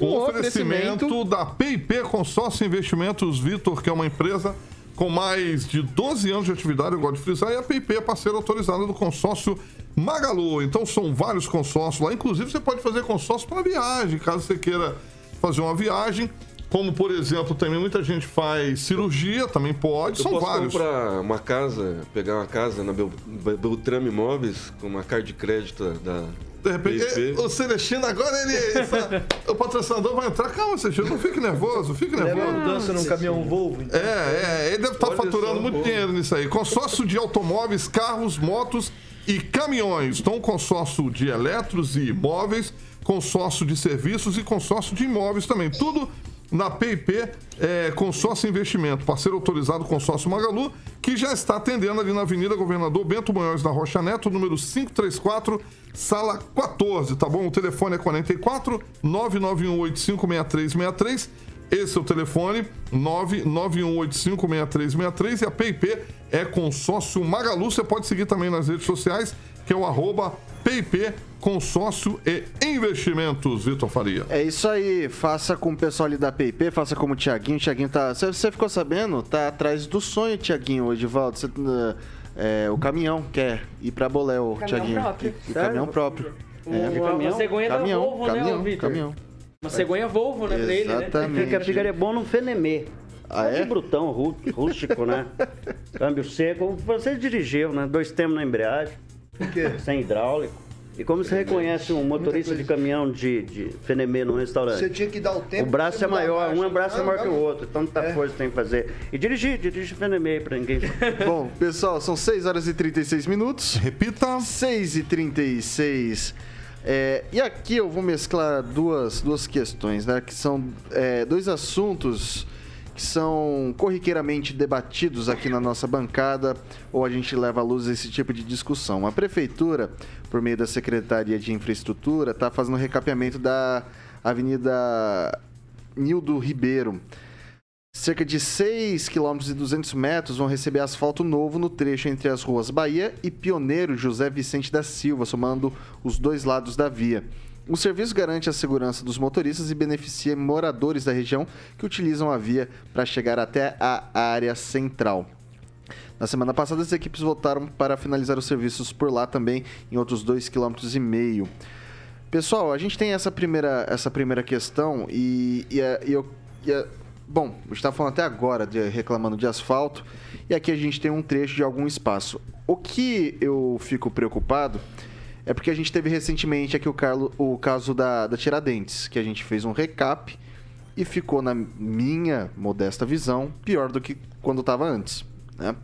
Um oferecimento da PIP Consórcio Investimentos Vitor, que é uma empresa com mais de 12 anos de atividade, eu gosto de frisar, e a PIP é parceira autorizada do consórcio Magalu. Então são vários consórcios lá, inclusive você pode fazer consórcio para viagem, caso você queira fazer uma viagem. Como, por exemplo, também muita gente faz cirurgia, também pode, Eu são posso vários. comprar uma casa, pegar uma casa na Bel- Bel- Beltrame Imóveis com uma carta de crédito da. De repente, PIP. o Celestino agora ele. essa- o patrocinador vai entrar. Calma, Celestino, não fique nervoso, fique Leva nervoso. a mudança num caminhão Volvo. então. É, é, ele deve estar Olha faturando muito dinheiro nisso aí. Consórcio de automóveis, carros, motos e caminhões. Então, consórcio de eletros e imóveis, consórcio de serviços e consórcio de imóveis também. Tudo na PIP é, Consórcio Investimento, parceiro autorizado Consórcio Magalu, que já está atendendo ali na Avenida Governador Bento Munhoz da Rocha Neto, número 534, sala 14, tá bom? O telefone é 44 991856363. Esse é o telefone, 991856363 e a PIP é consórcio Magalu. Você pode seguir também nas redes sociais, que é o arroba PIP Consórcio e Investimentos, Vitor Faria. É isso aí, faça com o pessoal ali da PIP, faça como o Tiaguinho. O Tiaguinho tá. Você ficou sabendo? Tá atrás do sonho, Tiaguinho, Edivaldo. Você, uh, é, o caminhão quer ir pra Bolé, o Caminhão Tiaguinho. próprio. E Caminhão próprio. Uma, É. uma, uma cegonha Caminhão, da Volvo, né, caminhão, ô, Vitor? caminhão, caminhão. Uma cegonha Volvo, né, pra ele, né? Exatamente. Fica, ficaria bom num Fenemê. Ah, é? De brutão, rú- rústico, né? *laughs* Câmbio seco. Você dirigiu, né? Dois tempos na embreagem. *laughs* Sem hidráulico. E como você reconhece um motorista de caminhão de, de Fenemê num restaurante? Você tinha que dar o tempo. O braço é maior, um braço é Não, maior que o não. outro. Tanta É. coisa tem que fazer. E dirigir, dirige Fenemê pra ninguém. *laughs* Bom, pessoal, são 6 horas e 36 minutos. Repita. 6 e 36. É, e aqui eu vou mesclar duas, duas questões, né? Que são é, dois assuntos que são corriqueiramente debatidos aqui na nossa bancada, ou a gente leva à luz esse tipo de discussão. A prefeitura, por meio da Secretaria de Infraestrutura, está fazendo o recapeamento da Avenida Nildo Ribeiro. Cerca de 6 km e 200 metros vão receber asfalto novo no trecho entre as ruas Bahia e Pioneiro José Vicente da Silva, somando os dois lados da via. O serviço garante a segurança dos motoristas e beneficia moradores da região que utilizam a via para chegar até a área central. Na semana passada, as equipes voltaram para finalizar os serviços por lá também, em outros 2,5 km. Pessoal, a gente tem essa primeira, essa primeira questão e, e, a- e eu. e a- bom, a gente está falando até agora de reclamando de asfalto e aqui a gente tem um trecho de algum espaço. O que eu fico preocupado é porque a gente teve recentemente aqui o, Carlo, o caso da, da Tiradentes, que a gente fez um recap e ficou, na minha modesta visão, pior do que quando estava antes. Né?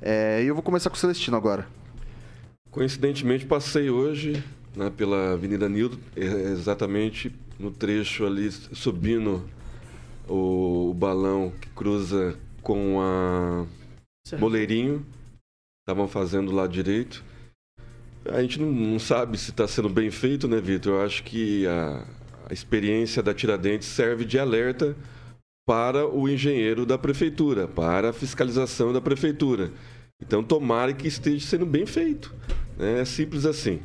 É, e eu vou começar com o Celestino agora. Coincidentemente, passei hoje né, pela Avenida Nildo, é, exatamente no trecho ali, subindo o, o balão que cruza com a Boleirinho. Estavam fazendo do lado direito. A gente não, não sabe se está sendo bem feito, né, Vitor? Eu acho que a, a experiência da Tiradentes serve de alerta para o engenheiro da prefeitura, para a fiscalização da prefeitura. Então, tomara que esteja sendo bem feito. né? É simples assim.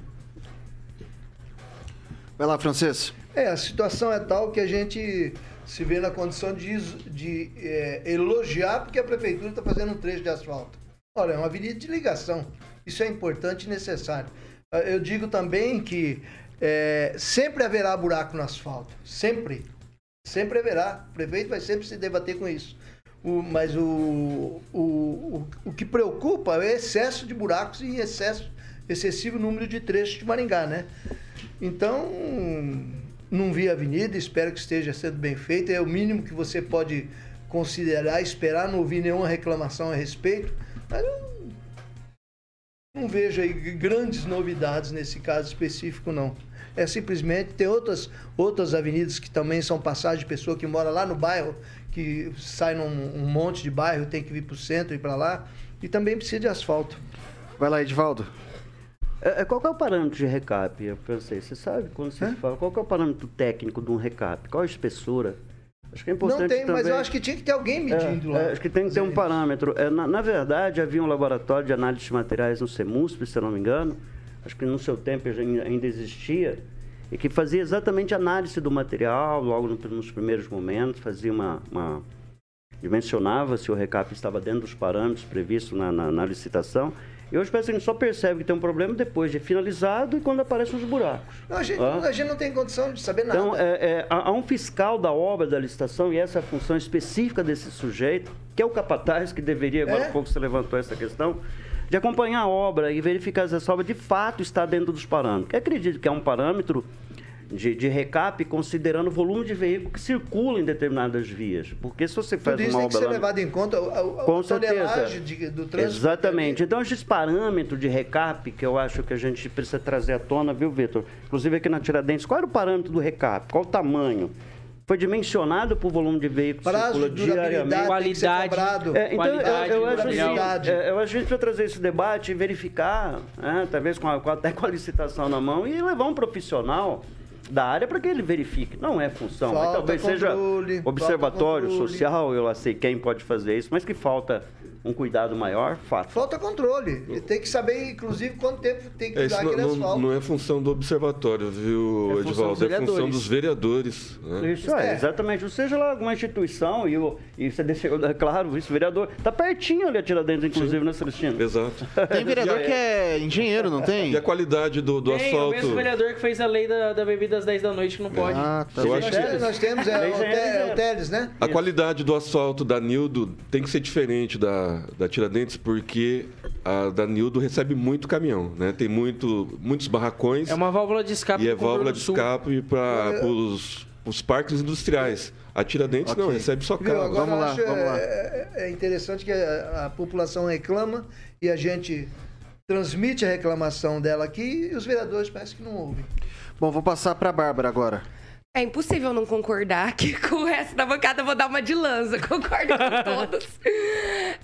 Vai lá, Francês. É, a situação é tal que a gente se vê na condição de, de é, elogiar porque a prefeitura está fazendo um trecho de asfalto. Olha, é uma avenida de ligação. Isso é importante e necessário. Ah, Eu digo também que é, sempre haverá buraco no asfalto. Sempre. Sempre haverá. O prefeito vai sempre se debater com isso. O- mas o, o, o, o que preocupa é o excesso de buracos e excesso, excessivo número de trechos de Maringá, né? Então, não vi a avenida, espero que esteja sendo bem feita. É o mínimo que você pode considerar, esperar, não ouvir nenhuma reclamação a respeito. Mas não vejo aí grandes novidades nesse caso específico, não. É simplesmente tem outras, outras avenidas que também são passagem de pessoa que mora lá no bairro, que sai num um monte de bairro, tem que vir para o centro e para lá, e também precisa de asfalto. Vai lá, Edivaldo. É, é, qual que é o parâmetro de recap, francês? Você sabe quando você fala? Qual que é o parâmetro técnico de um recap? Qual a espessura? Acho que é importante Não tem, mas eu também- acho que tinha que ter alguém medindo É, lá. é, acho que tem que ter um parâmetro. É, na, na verdade, havia um laboratório de análise de materiais no CEMUSP, se eu não me engano. Acho que no seu tempo ainda ainda existia. E que fazia exatamente análise do material, logo no- nos primeiros momentos, fazia uma. uma dimensionava se o recap estava dentro dos parâmetros previstos na, na- na licitação. E hoje parece que a gente só percebe que tem um problema depois de finalizado e quando aparecem os buracos. Não, a, gente, Ah. a gente não tem condição de saber nada. Então, é, é, há um fiscal da obra da licitação, e essa é a função específica desse sujeito, que é o capataz, que deveria, agora É? há pouco você levantou essa questão, de acompanhar a obra e verificar se essa obra de fato está dentro dos parâmetros. Acredito que é um parâmetro de, de recap considerando o volume de veículo que circula em determinadas vias. Porque se você faz Tudo isso uma tem que obra ser levado em conta. A, a, com a certeza. tonelagem de- do trânsito. Exatamente. Então, esses parâmetros de recap que eu acho que a gente precisa trazer à tona, viu, Vitor? Inclusive aqui na Tiradentes, qual era o parâmetro do recap? Qual o tamanho? Foi dimensionado por volume de veículos Prazo circula diariamente. tem que ser cobrado. É, então, eu, Qualidade, eu acho assim, é, eu acho que a gente precisa trazer esse debate e verificar, né, talvez com a, com até com a licitação na mão, e levar um profissional da área para que ele verifique. Não é função, mas Falta talvez controle, seja observatório social, eu lá sei quem pode fazer isso, mas que falta um cuidado maior, fato. Falta controle. Ele tem que saber, inclusive, quanto tempo tem que É, usar aquele não- asfalto. não é função do observatório, viu, É função Edivaldo? dos É função vereadores. dos vereadores. né? Isso é, exatamente. Ou seja lá alguma instituição, e, o, e você deixou, é claro, o vice-vereador. Tá pertinho ali a Tiradentes, inclusive, né, Celestino? Exato. Tem vereador que é engenheiro, não tem? E a qualidade do, do Tem, o asfalto? mesmo vereador que fez a lei da, da bebida às 10 da noite que não pode. Ah, tá. Eu acho que- É, nós temos é, o, Te- é o Teles, né? A qualidade do asfalto da Nildo tem que ser diferente da, da Tiradentes, porque a da Nildo recebe muito caminhão, né? Tem muito, muitos barracões É uma válvula de escape e é válvula de Sul. escape para os parques industriais. A Tiradentes não, Ok. recebe só carro. Agora Vamos lá, acho vamos lá. é, é- é interessante que a, a população reclama e a gente transmite a reclamação dela aqui e os vereadores parece que não ouvem. Bom, vou passar para a Bárbara agora. É impossível não concordar aqui *laughs* com o resto da bancada. Eu vou dar uma de lança, *laughs* concordo com todos.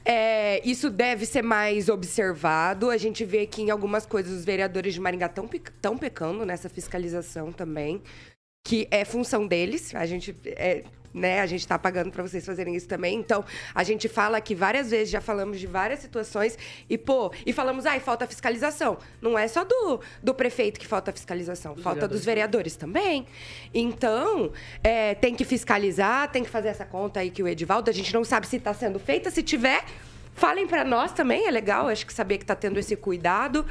É, isso deve ser mais observado. A gente vê que em algumas coisas os vereadores de Maringá estão pecando nessa fiscalização também. que é função deles. A gente é, né? A gente está pagando para vocês fazerem isso também. Então, a gente fala aqui várias vezes, já falamos de várias situações e pô, e falamos, ai, falta fiscalização. Não é só do, do prefeito que falta fiscalização, Dos falta dos vereadores. vereadores também. Então, é, tem que fiscalizar, tem que fazer essa conta aí que o Edivaldo, a gente não sabe se está sendo feita, se tiver, falem para nós também, é legal, acho que saber que está tendo esse cuidado.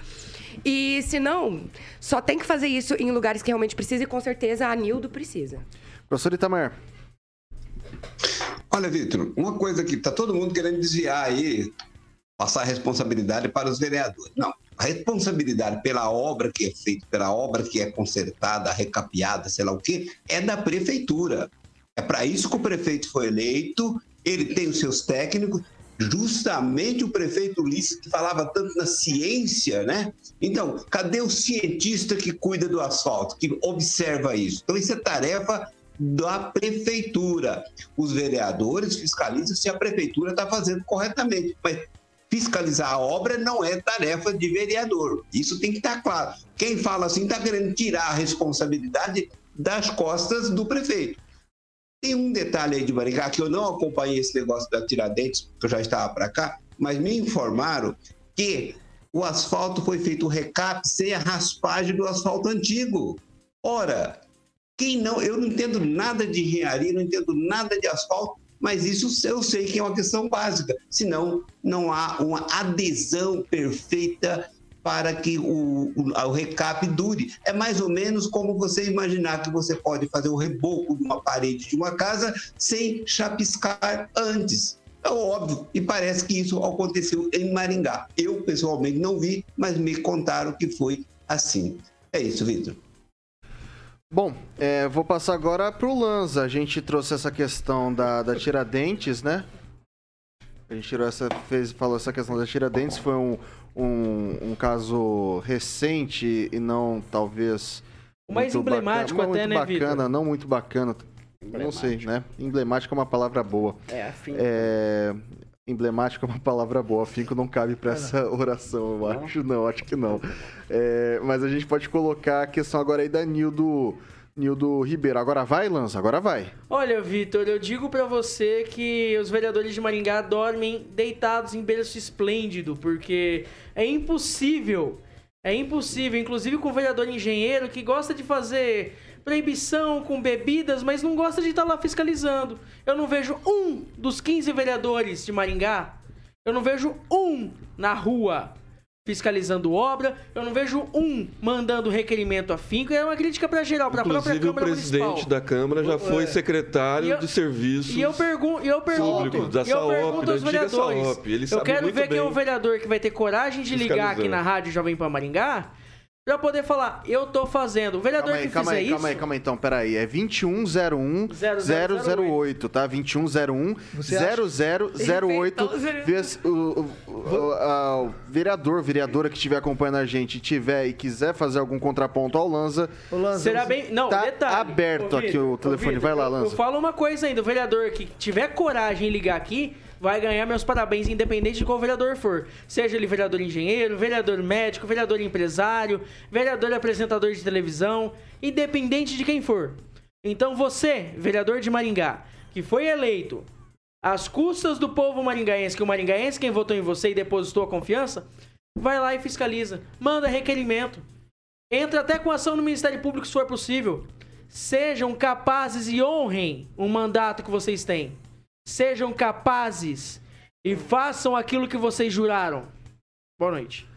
E se não, só tem que fazer isso em lugares que realmente precisa e com certeza a Nildo precisa. Professor Itamar. Olha, Vitor, uma coisa que está todo mundo querendo desviar aí, passar a responsabilidade para os vereadores. Não, a responsabilidade pela obra que é feita, pela obra que é consertada, recapeada, sei lá o quê, é da prefeitura. É para isso que o prefeito foi eleito, ele tem os seus técnicos, justamente o prefeito Ulisses que falava tanto na ciência, né? Então, cadê o cientista que cuida do asfalto, que observa isso? Então, isso é tarefa da prefeitura. Os vereadores fiscalizam se a prefeitura está fazendo corretamente, mas fiscalizar a obra não é tarefa de vereador. Isso tem que estar claro. Quem fala assim está querendo tirar a responsabilidade das costas do prefeito. Tem um detalhe aí de Maringá que eu não acompanhei esse negócio da Tiradentes, porque eu já estava para cá, mas me informaram que o asfalto foi feito recap sem a raspagem do asfalto antigo. Ora, quem não, eu não entendo nada de engenharia, não entendo nada de asfalto, mas isso eu sei que é uma questão básica. Senão, não há uma adesão perfeita para que o, o, o recap dure. É mais ou menos como você imaginar que você pode fazer o reboco de uma parede de uma casa sem chapiscar antes. É óbvio, e parece que isso aconteceu em Maringá. Eu, pessoalmente, não vi, mas me contaram que foi assim. É isso, Vitor. Bom, é, vou passar agora pro Lanza. A gente trouxe essa questão da, da Tiradentes, né? A gente tirou essa, fez, falou essa questão da Tiradentes, foi um, um, um caso recente e não talvez. O mais muito emblemático bacana, até, não né, muito bacana, não muito bacana. Não sei, né? Emblemático é uma palavra boa. É, afim. É, emblemático é uma palavra boa. Afinco não cabe para essa oração, eu acho. Não, acho que não. É, mas a gente pode colocar a questão agora aí da Nildo, Nildo Ribeiro. Agora vai, Lança? Agora vai. Olha, Vitor, eu digo pra você que os vereadores de Maringá dormem deitados em berço esplêndido, porque é impossível, é impossível, inclusive com o vereador engenheiro que gosta de fazer proibição com bebidas, mas não gosta de estar lá fiscalizando. Eu não vejo um dos 15 vereadores de Maringá, eu não vejo um na rua fiscalizando obra, eu não vejo um mandando requerimento a finco, é uma crítica pra geral, pra própria Inclusive, o Câmara presidente Municipal. da Câmara já foi É. secretário E eu- de serviços. E eu, pergun e eu pergunto, Públicos, da e eu SAOP, pergunto da aos vereadores. SAOP, ele eu quero ver quem é o vereador que vai ter coragem de ligar aqui na Rádio Jovem Pan Maringá pra poder falar, eu tô fazendo. O vereador Calma aí, que calma fizer aí, isso... calma aí, calma aí. Então, peraí. É 2101-008, tá? 2101-0008. Vê se O, o- o- o vereador, vereadora que estiver acompanhando a gente, tiver e quiser fazer algum contraponto ao Lanza, Será bem. Não, tá detalhe. aberto aqui o telefone. Vitor, Vai lá, eu- Eu Lanza. falo uma coisa ainda: o vereador que tiver coragem em ligar aqui vai ganhar meus parabéns, independente de qual vereador for. Seja ele vereador engenheiro, vereador médico, vereador empresário, vereador apresentador de televisão, independente de quem for. Então você, vereador de Maringá, que foi eleito às custas do povo maringaense, que o maringaense quem votou em você e depositou a confiança, vai lá e fiscaliza. Manda requerimento. Entra até com ação no Ministério Público se for possível. Sejam capazes e honrem o mandato que vocês têm. Sejam capazes e façam aquilo que vocês juraram. Boa noite.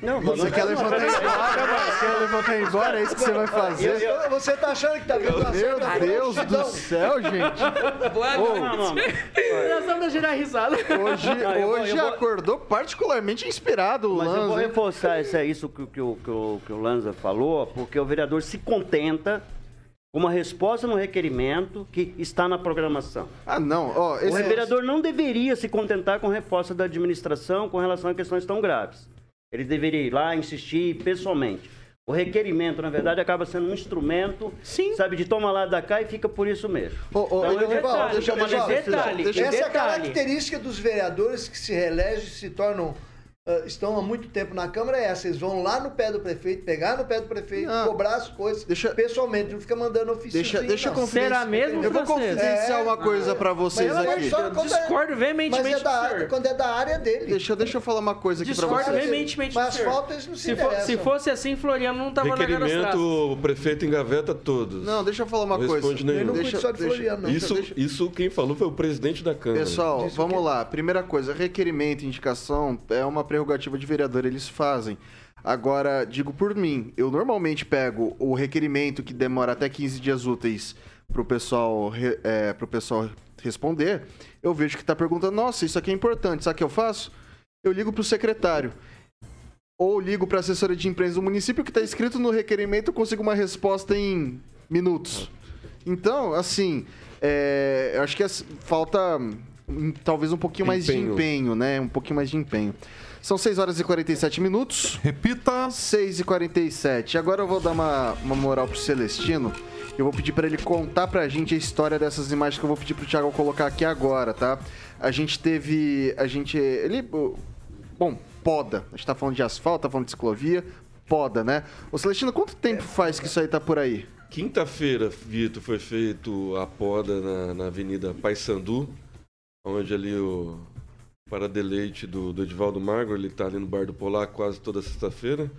Não, Você quer levantar e ir embora? Você quer levantar embora? É isso que você vai fazer? Você tá achando que tá vendo a Meu? Deus do Não. céu, gente. Boa Não, não, não. Nós vamos pra gerar risada. Hoje, Não, eu vou- hoje eu vou- acordou particularmente inspirado o Mas eu vou Lanza. reforçar isso, é isso que, que, o- que, o, que o Lanza falou, porque o vereador se contenta uma resposta no requerimento que está na programação. Ah, não. Ó, O esse vereador não deveria se contentar com resposta da administração com relação a questões tão graves. Ele deveria ir lá, insistir pessoalmente. O requerimento, na verdade, acaba sendo um instrumento, Sim. sabe, de toma lá da cá e fica por isso mesmo. Ô, ô, Então, eu Edivaldo, detalhe, deixa detalhe, deixa- Essa é a característica dos vereadores que se reelegem e se tornam ah, estão há muito tempo na Câmara é essa. Eles vão lá no pé do prefeito, pegar no pé do prefeito, Não. cobrar as coisas pessoalmente, não fica mandando ofício. Deixa, deixa eu confidenciar. Será mesmo, Eu vou confidenciar É. uma coisa pra vocês Mas aqui. só Eu quando discordo é, mas veementemente é da área, quando é da área dele. Deixa, deixa eu falar uma coisa aqui pra Discordo vocês. veementemente Mas asfalto eles não se Se, for- interessam. se fosse assim, Floriano não tava largando as Requerimento, o prefeito engaveta todos. Não, deixa eu falar uma Não coisa. responde nenhum. Eu não Deixa- só de deixa- Floriano, não. Isso, deixa- isso quem falou foi o presidente da Câmara. Pessoal, vamos lá. Primeira coisa, requerimento, indicação é uma prerrogativa de vereador, eles fazem. Agora, digo por mim, eu normalmente pego o requerimento que demora até 15 dias úteis pro pessoal, é, pro pessoal responder. Eu vejo que tá perguntando, nossa, isso aqui é importante, sabe o que eu faço? Eu ligo pro secretário. Ou ligo pra assessoria de imprensa do município que tá escrito no requerimento, eu consigo uma resposta em minutos. Então, assim, é, eu acho que falta hum, talvez um pouquinho mais de Empenho. empenho, né? Um pouquinho mais de empenho. São 6 horas e 47 minutos. Repita. 6 e 47. Agora eu vou dar uma, uma moral pro Celestino. Eu vou pedir pra ele contar pra gente a história dessas imagens que eu vou pedir pro Thiago colocar aqui agora, tá? A gente teve. A gente. Ele. Bom, poda. A gente tá falando de asfalto, tá falando de ciclovia. Poda, né? Ô Celestino, quanto tempo faz que isso aí tá por aí? Quinta-feira, Vitor, foi feito a poda na, na Avenida Paissandu, onde ali o paradeleite do, do Edivaldo Magro, ele tá ali no Bar do Polar quase toda sexta-feira.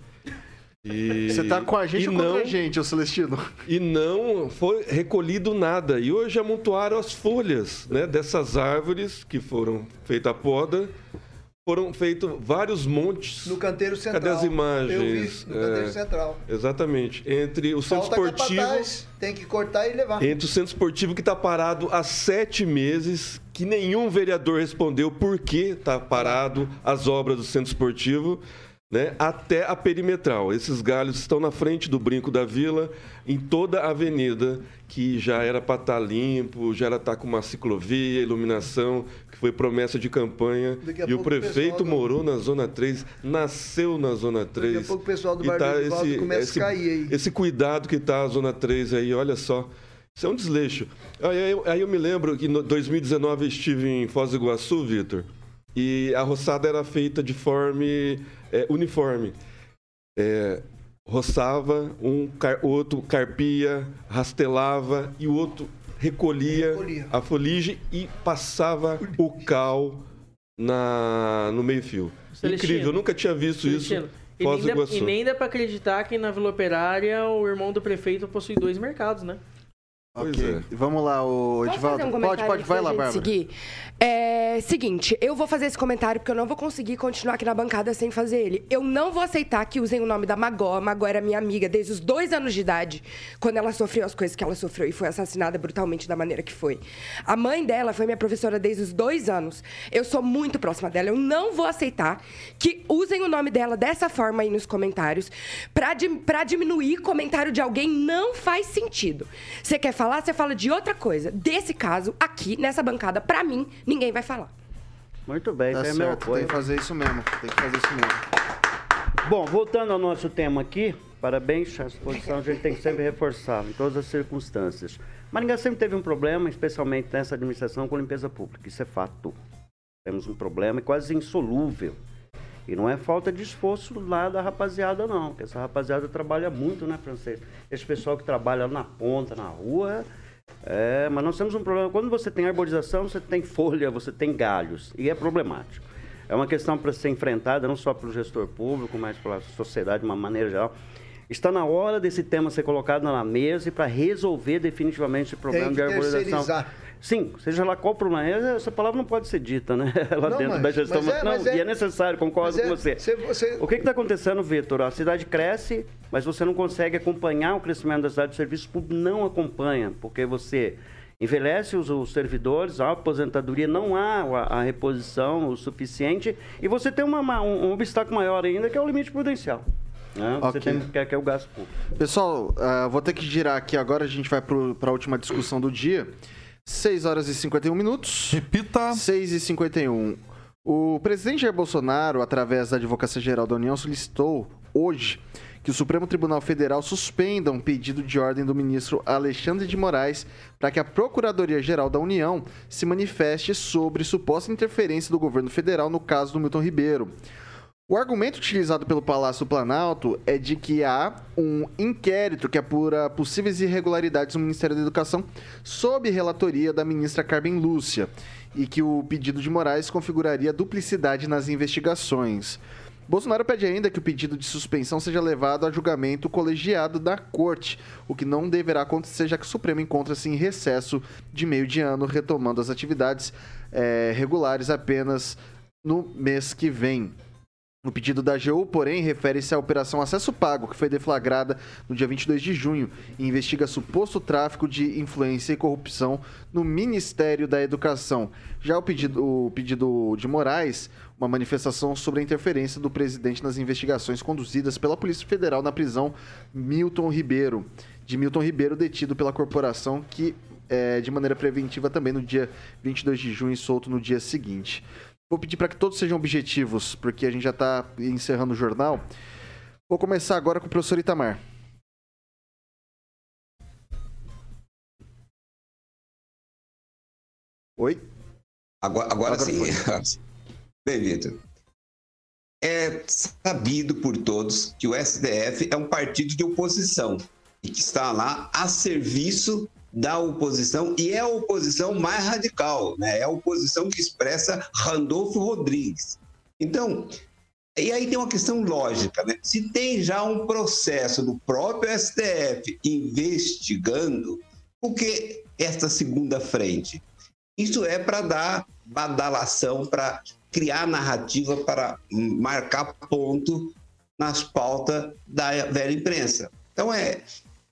E, Você tá com a gente ou não, contra a gente, ô Celestino? E não foi recolhido nada. E hoje amontoaram as folhas né, dessas árvores que foram feitas a poda. Foram feitos vários montes. No canteiro central. Cadê as imagens? Eu vi, no canteiro É, central. Exatamente. Entre o centro Falta esportivo. capataz, tem que cortar e levar. Entre o centro esportivo que está parado há sete meses, que nenhum vereador respondeu por que está parado as obras do centro esportivo, né, até a perimetral. Esses galhos estão na frente do brinco da vila, em toda a avenida, que já era para estar limpo, já era estar com uma ciclovia, iluminação, foi promessa de campanha. E o pouco o prefeito pessoal do- morou na Zona 3, nasceu na Zona 3. Daqui a pouco o pessoal do tá do Edivaldo esse- começa esse- a cair aí. esse cuidado que tá a Zona 3 aí, olha só. Isso é um desleixo. Aí eu, aí eu me lembro que em 2019 eu estive em Foz do Iguaçu, Vitor, e a roçada era feita de forma é, uniforme. É, roçava, um car- outro carpia, rastelava e o outro recolhia, Recolhia. a foligem e passava o cal na, no meio-fio. Celestino. Incrível, eu nunca tinha visto Celestino, isso. E Foz nem, dá, e nem dá pra acreditar que na Vila Operária o irmão do prefeito possui dois mercados, né? Pois ok. é. Vamos lá, Edivaldo. fazer um pode, pode, vai lá, Bárbara. seguir? É, seguinte, eu vou fazer esse comentário porque eu não vou conseguir continuar aqui na bancada sem fazer ele. Eu não vou aceitar que usem o nome da Magó. A Magó era minha amiga desde os dois anos de idade, quando ela sofreu as coisas que ela sofreu e foi assassinada brutalmente da maneira que foi. A mãe dela foi minha professora desde os dois anos. Eu sou muito próxima dela. Eu não vou aceitar que usem o nome dela dessa forma aí nos comentários pra, di- pra diminuir comentário de alguém não faz sentido. Você quer falar, você fala de outra coisa. Desse caso, aqui, nessa bancada, pra mim, ninguém vai falar. Muito bem, Tá meu apoio. tem que fazer isso mesmo. Tem que fazer isso mesmo. Bom, voltando ao nosso tema aqui, parabéns, essa posição a gente tem que sempre reforçar em todas as circunstâncias. Maringá sempre teve um problema, especialmente nessa administração com limpeza pública, isso é fato. Temos um problema quase insolúvel. E não é falta de esforço lá da rapaziada, não. Porque essa rapaziada trabalha muito, né, francês? Esse pessoal que trabalha na ponta, na rua. É, mas nós temos um problema. Quando você tem arborização, você tem folha, você tem galhos. E é problemático. É uma questão para ser enfrentada não só pelo gestor público, mas pela sociedade de uma maneira geral. Está na hora desse tema ser colocado na mesa e para resolver definitivamente esse problema de arborização. Sim, seja lá qual o problema. Essa palavra não pode ser dita, né? *laughs* Lá Não, dentro mas- da gestão. mas é- não, mas é- e é necessário, concordo mas é- com você. você- você- O que está acontecendo, Vitor? A cidade cresce, mas você não consegue acompanhar o crescimento da cidade. O serviço público não acompanha, porque você envelhece os, os servidores, a aposentadoria, não há a, a reposição o suficiente, e você tem uma- uma- um, um obstáculo maior ainda, que é o limite prudencial. Né? Você Ok. tem que é, que é o gasto público. Pessoal, ah, vou ter que girar aqui agora. A gente vai para a última discussão do dia. 6 horas e 51 minutos. Repita. 6 e 51. O presidente Jair Bolsonaro, através da Advocacia Geral da União, solicitou hoje que o Supremo Tribunal Federal suspenda um pedido de ordem do ministro Alexandre de Moraes para que a Procuradoria-Geral da União se manifeste sobre suposta interferência do governo federal no caso do Milton Ribeiro. O argumento utilizado pelo Palácio Planalto é de que há um inquérito que apura possíveis irregularidades no Ministério da Educação sob relatoria da ministra Carmen Lúcia e que o pedido de Moraes configuraria duplicidade nas investigações. Bolsonaro pede ainda que o pedido de suspensão seja levado a julgamento colegiado da Corte, o que não deverá acontecer, já que o Supremo encontra-se em recesso de meio de ano, retomando as atividades eh, regulares apenas no mês que vem. O pedido da AGU, porém, refere-se à Operação Acesso Pago, que foi deflagrada no dia 22 de junho e investiga suposto tráfico de influência e corrupção no Ministério da Educação. Já o pedido, o pedido de Moraes, uma manifestação sobre a interferência do presidente nas investigações conduzidas pela Polícia Federal na prisão Milton Ribeiro, de Milton Ribeiro, detido pela corporação que é, de maneira preventiva também no dia 22 de junho e solto no dia seguinte. Vou pedir para que todos sejam objetivos, porque a gente já está encerrando o jornal. Vou começar agora com o professor Itamar. Oi? Agora, agora, Agora sim. *laughs* Bem, Vitor. É sabido por todos que o STF é um partido de oposição e que está lá a serviço da oposição e é a oposição mais radical, né? É a oposição que expressa Randolfo Rodrigues. Então, e aí tem uma questão lógica, né? Se tem já um processo do próprio STF investigando, por que esta segunda frente? Isso é para dar badalação, para criar narrativa, para marcar ponto nas pautas da velha imprensa. Então é,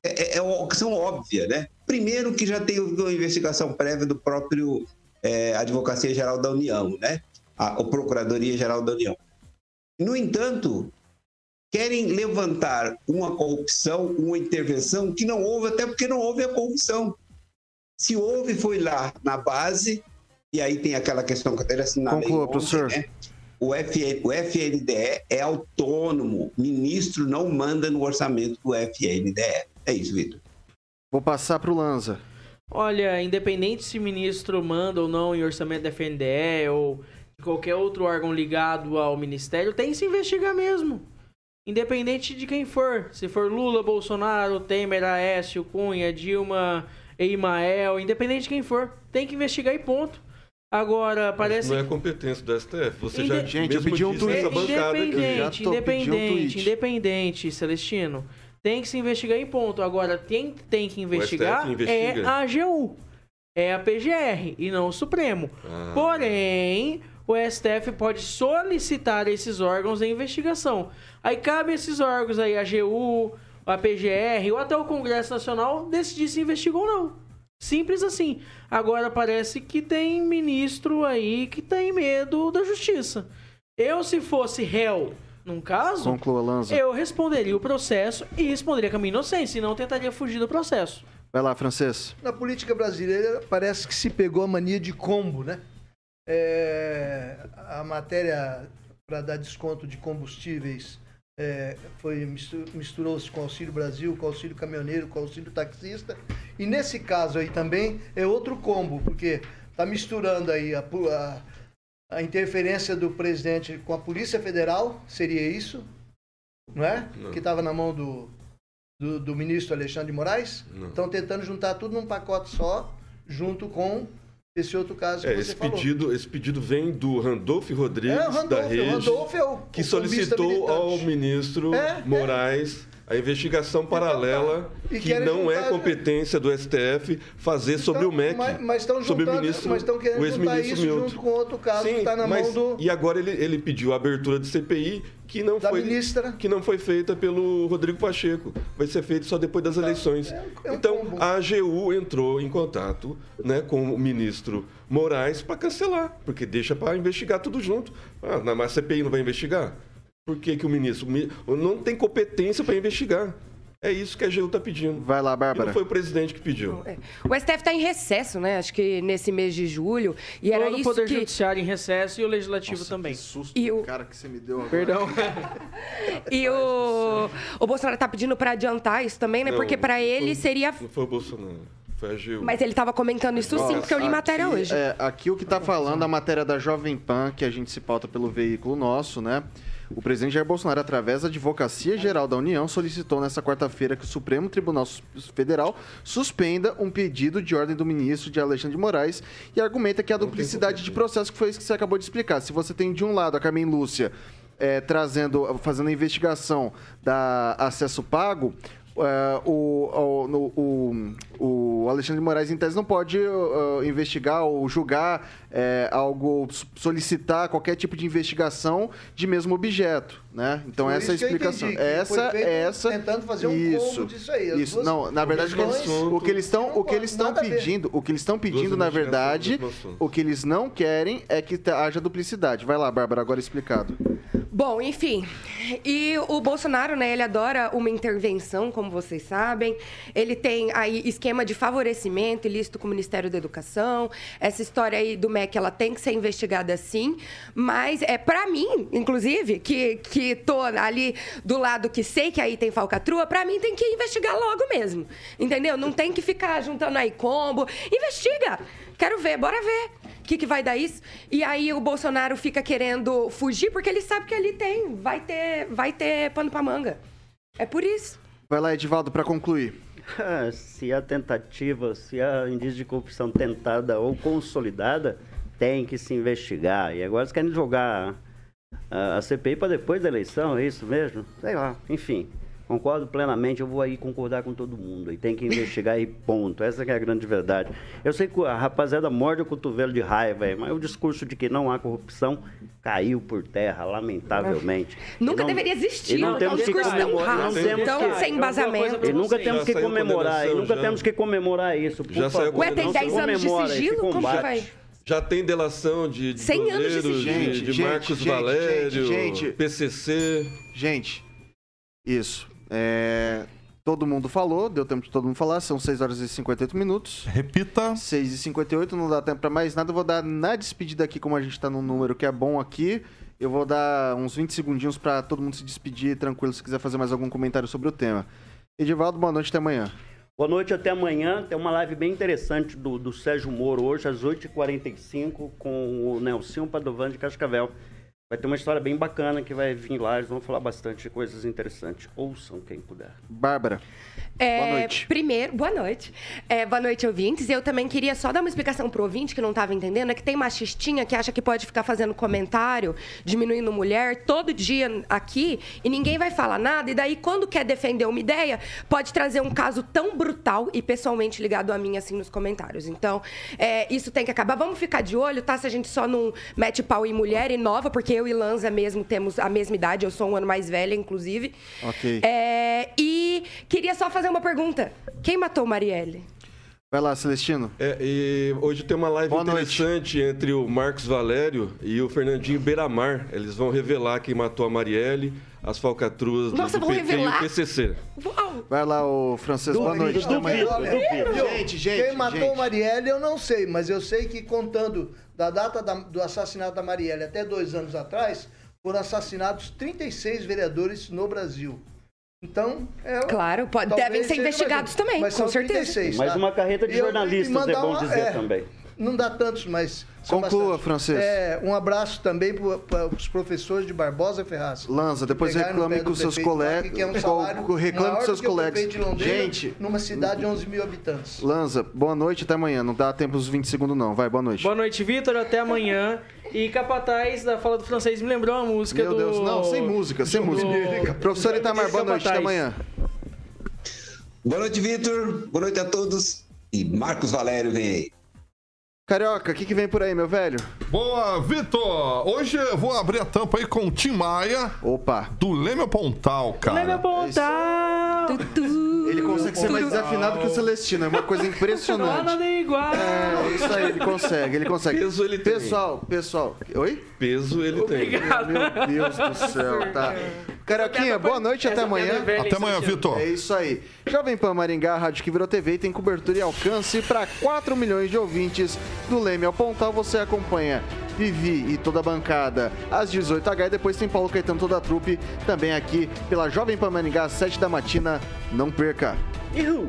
é, é uma questão óbvia, né? Primeiro que já tem uma investigação prévia do próprio é, Advocacia Geral da União, né? A, a Procuradoria Geral da União. No entanto, querem levantar uma corrupção, uma intervenção que não houve, até porque não houve a corrupção. Se houve, foi lá na base, e aí tem aquela questão que eu até assinalei Conclua, ontem, professor. né? O, FN, o FNDE é autônomo, ministro não manda no orçamento do FNDE. É isso, Vitor. Vou passar para o Lanza. Olha, independente se ministro manda ou não em orçamento da FNDE ou qualquer outro órgão ligado ao ministério, tem que se investigar mesmo. Independente de quem for. Se for Lula, Bolsonaro, Temer, Aécio, Cunha, Dilma, Eimael, independente de quem for, tem que investigar e ponto. Agora, parece Não é competência do STF. Você Inde- já Gente, eu pedi um tweet. Independente, tô pedindo um independente, tweet. independente, Celestino. Tem que se investigar em ponto. Agora, quem tem que investigar é a AGU. É a PGR e não o Supremo. Ah. Porém, o STF pode solicitar esses órgãos em investigação. Aí cabe esses órgãos aí, a AGU, a PGR ou até o Congresso Nacional decidir se investiga ou não. Simples assim. Agora parece que tem ministro aí que tem medo da justiça. Eu, se fosse réu num caso, Conclua, Lanza. eu responderia o processo e responderia com a minha inocência e não tentaria fugir do processo. Vai lá, Francês. Na política brasileira parece que se pegou a mania de combo, né? É, a matéria para dar desconto de combustíveis é, foi mistu- misturou-se com o Auxílio Brasil, com o Auxílio Caminhoneiro, com o Auxílio Taxista. E nesse caso aí também é outro combo, porque está misturando aí a, a- a interferência do presidente com a Polícia Federal, seria isso, não é? Não. Que estava na mão do, do, do ministro Alexandre de Moraes. Estão tentando juntar tudo num pacote só, junto com esse outro caso que É, você esse falou. pedido, esse pedido vem do Randolph Rodrigues, É, da Rede, Randolph é o que solicitou ao ministro É, é. Moraes a investigação paralela E que não é juntar- competência do STF fazer sobre o MEC, Mas, mas estão sobre o juntando, ministro, mas estão querendo o juntar isso Milton. junto com outro caso que Sim, está na mas- mão do, E agora ele, ele pediu a abertura de CPI que não da foi ministra. que não foi feita pelo Rodrigo Pacheco. Vai ser feito só depois das eleições. é um então, combo. a AGU entrou em contato né, com o ministro Moraes para cancelar, porque deixa para investigar tudo junto. Ah, na- a CPI não vai investigar? Por que, que o ministro o mi- não tem competência para investigar? É isso que a AGU está pedindo. Vai lá, E Bárbara. não foi o presidente que pediu. É. O STF está em recesso, né? Acho que nesse mês de julho. E era Todo o isso Poder que... Judiciário em recesso e o Legislativo também. Que susto, E o- cara, que você me deu agora. Perdão. *laughs* E o, o Bolsonaro tá pedindo para adiantar isso também, né? Não, Porque para ele foi- seria... Não foi o Bolsonaro, foi a AGU. Mas ele tava comentando isso sim, porque eu li matéria aqui, hoje. é, aqui o que tá falando a matéria da Jovem Pan, que a gente se pauta pelo veículo nosso, né? O presidente Jair Bolsonaro, através da Advocacia Geral da União, solicitou nesta quarta-feira que o Supremo Tribunal Federal suspenda um pedido de ordem do ministro de Alexandre de Moraes e argumenta que a duplicidade de processo que foi isso que você acabou de explicar. Se você tem de um lado a Carmen Lúcia é, trazendo, fazendo a investigação da acesso pago, é, o, o, no- o, o Alexandre de Moraes, em tese, não pode uh, uh, investigar ou julgar é, algo, solicitar qualquer tipo de investigação de mesmo objeto, né? Então, Por essa é a explicação. essa, feito essa... tentando fazer um isso, combo disso aí, as Isso, duas não, na verdade, o que eles, questões o que eles estão, o que eles estão pedindo, o que eles estão pedindo, na verdade, o que eles não querem é que haja duplicidade. Vai lá, Bárbara, agora explicado. Bom, enfim. E o Bolsonaro, né, ele adora uma intervenção, como vocês sabem. Ele tem aí esquema de favorecimento ilícito com o Ministério da Educação. Essa história aí do MEC, ela tem que ser investigada sim. Mas é para mim, inclusive, que, que tô ali do lado que sei que aí tem falcatrua, para mim tem que investigar logo mesmo. Entendeu? Não tem que ficar juntando aí combo. Investiga! Quero ver, bora ver. O que, que vai dar isso? E aí o Bolsonaro fica querendo fugir porque ele sabe que ali tem, vai ter, vai ter pano pra manga. É por isso. Vai lá, Edivaldo, para concluir. Ah, se há tentativa, se há indício de corrupção tentada ou consolidada, tem que se investigar. E agora eles querem jogar a, a CPI para depois da eleição, é isso mesmo? Sei lá, enfim. Concordo plenamente, eu vou aí concordar com todo mundo. E tem que investigar e ponto. Essa que é a grande verdade. Eu sei que a rapaziada morde o cotovelo de raiva, aí, mas o discurso de que não há corrupção caiu por terra, lamentavelmente. Nunca não- deverar existir. E não É um temos que discurso tão comemorar. Não raso, temos tão que- sem embasamento. E nunca temos que comemorar, e nunca já. temos que comemorar isso. Por Já saiu favor. Ué, tem Não se 10 anos de sigilo? Como que vai? Já tem delação de, de 100 anos de sigilo. de, de Gente, Marcos gente, Valério, gente, gente. PCC. Gente, isso. É, todo mundo falou, deu tempo de todo mundo falar, são 6 horas e 58 minutos. Repita. 6 e 58 não dá tempo pra mais nada. Eu vou dar na despedida aqui, como a gente tá num número que é bom aqui. Eu vou dar uns 20 segundinhos pra todo mundo se despedir tranquilo se quiser fazer mais algum comentário sobre o tema. Edivaldo, boa noite, até amanhã. Boa noite, até amanhã. Tem uma live bem interessante do, do Sérgio Moro hoje, às 8h45, com o Nelson Padovan de Cascavel. Vai ter uma história bem bacana que vai vir lá, eles vão falar bastante de coisas interessantes. Ouçam quem puder. Bárbara. É, Boa noite. Primeiro, boa noite. É, boa noite, ouvintes. Eu também queria só dar uma explicação pro ouvinte que não estava entendendo. É que tem machistinha que acha que pode ficar fazendo comentário, diminuindo mulher, todo dia aqui, e ninguém vai falar nada. E daí, quando quer defender uma ideia, pode trazer um caso tão brutal e pessoalmente ligado a mim, assim, nos comentários. Então, é, isso tem que acabar. Vamos ficar de olho, tá? Se a gente só não mete pau em mulher e nova, porque eu e Lanza mesmo temos a mesma idade, eu sou um ano mais velha, inclusive. Ok. É, e queria só fazer uma pergunta. Quem matou Marielle? Vai lá, Celestino. É, e hoje tem uma live Boa noite. interessante entre o Marcos Valério e o Fernandinho Beiramar. Eles vão revelar quem matou a Marielle, as falcatruas do, Nossa, do PT e o PCC. Uau! Vai lá, o francês. Boa noite, até amanhã. Gente, gente, Quem matou gente. Marielle eu não sei, mas eu sei que contando da data da- do assassinato da Marielle até dois anos atrás, foram assassinados 36 vereadores no Brasil. Então, é, Claro, pode- devem ser investigados mais também, mas com são certeza. 36, Mais tá? uma carreta de jornalistas, é bom uma- dizer é, também. Não dá tantos, mas. Conclua, bastante. francês. É, um abraço também para os professores de Barbosa Ferraz. Lanza, depois no reclame com seus colegas. que é um salário reclame maior com seus colegas. Gente, numa cidade de 11 mil habitantes. Lanza, boa noite, até amanhã. Não dá tempo dos 20 segundos, não. Vai, boa noite. Boa noite, Vitor. Até amanhã. E Capataz, da fala do francês, me lembrou uma música Meu do... Deus, não, sem música, sem do- música. *laughs* Professor Itamar, boa noite, até amanhã. Boa noite, Vitor. Boa noite a todos. E Marcos Valério vem aí. Carioca, o que, que vem por aí, meu velho? Boa, Vitor! Hoje eu vou abrir a tampa aí com o Tim Maia, Opa, do Leme Pontal, cara. Leme Pontal. Ele consegue ser mais desafinado que o Celestino, é uma coisa impressionante. nada igual. É, isso aí, ele consegue, ele consegue. Peso ele tem. Pessoal, pessoal, oi? Peso ele tem. Obrigado. Meu Deus do céu, tá. Carioquinha, boa noite, até amanhã. Até amanhã? Vitor. É isso aí. Jovem Pan Maringá, a rádio que virou TV e tem cobertura e alcance para 4 milhões de ouvintes. Do Leme ao Pontal você acompanha Vivi e toda a bancada às 18h e depois tem Paulo Caetano toda a trupe também aqui pela Jovem Pan Maringá às 7 da matina. Não perca. Ihu!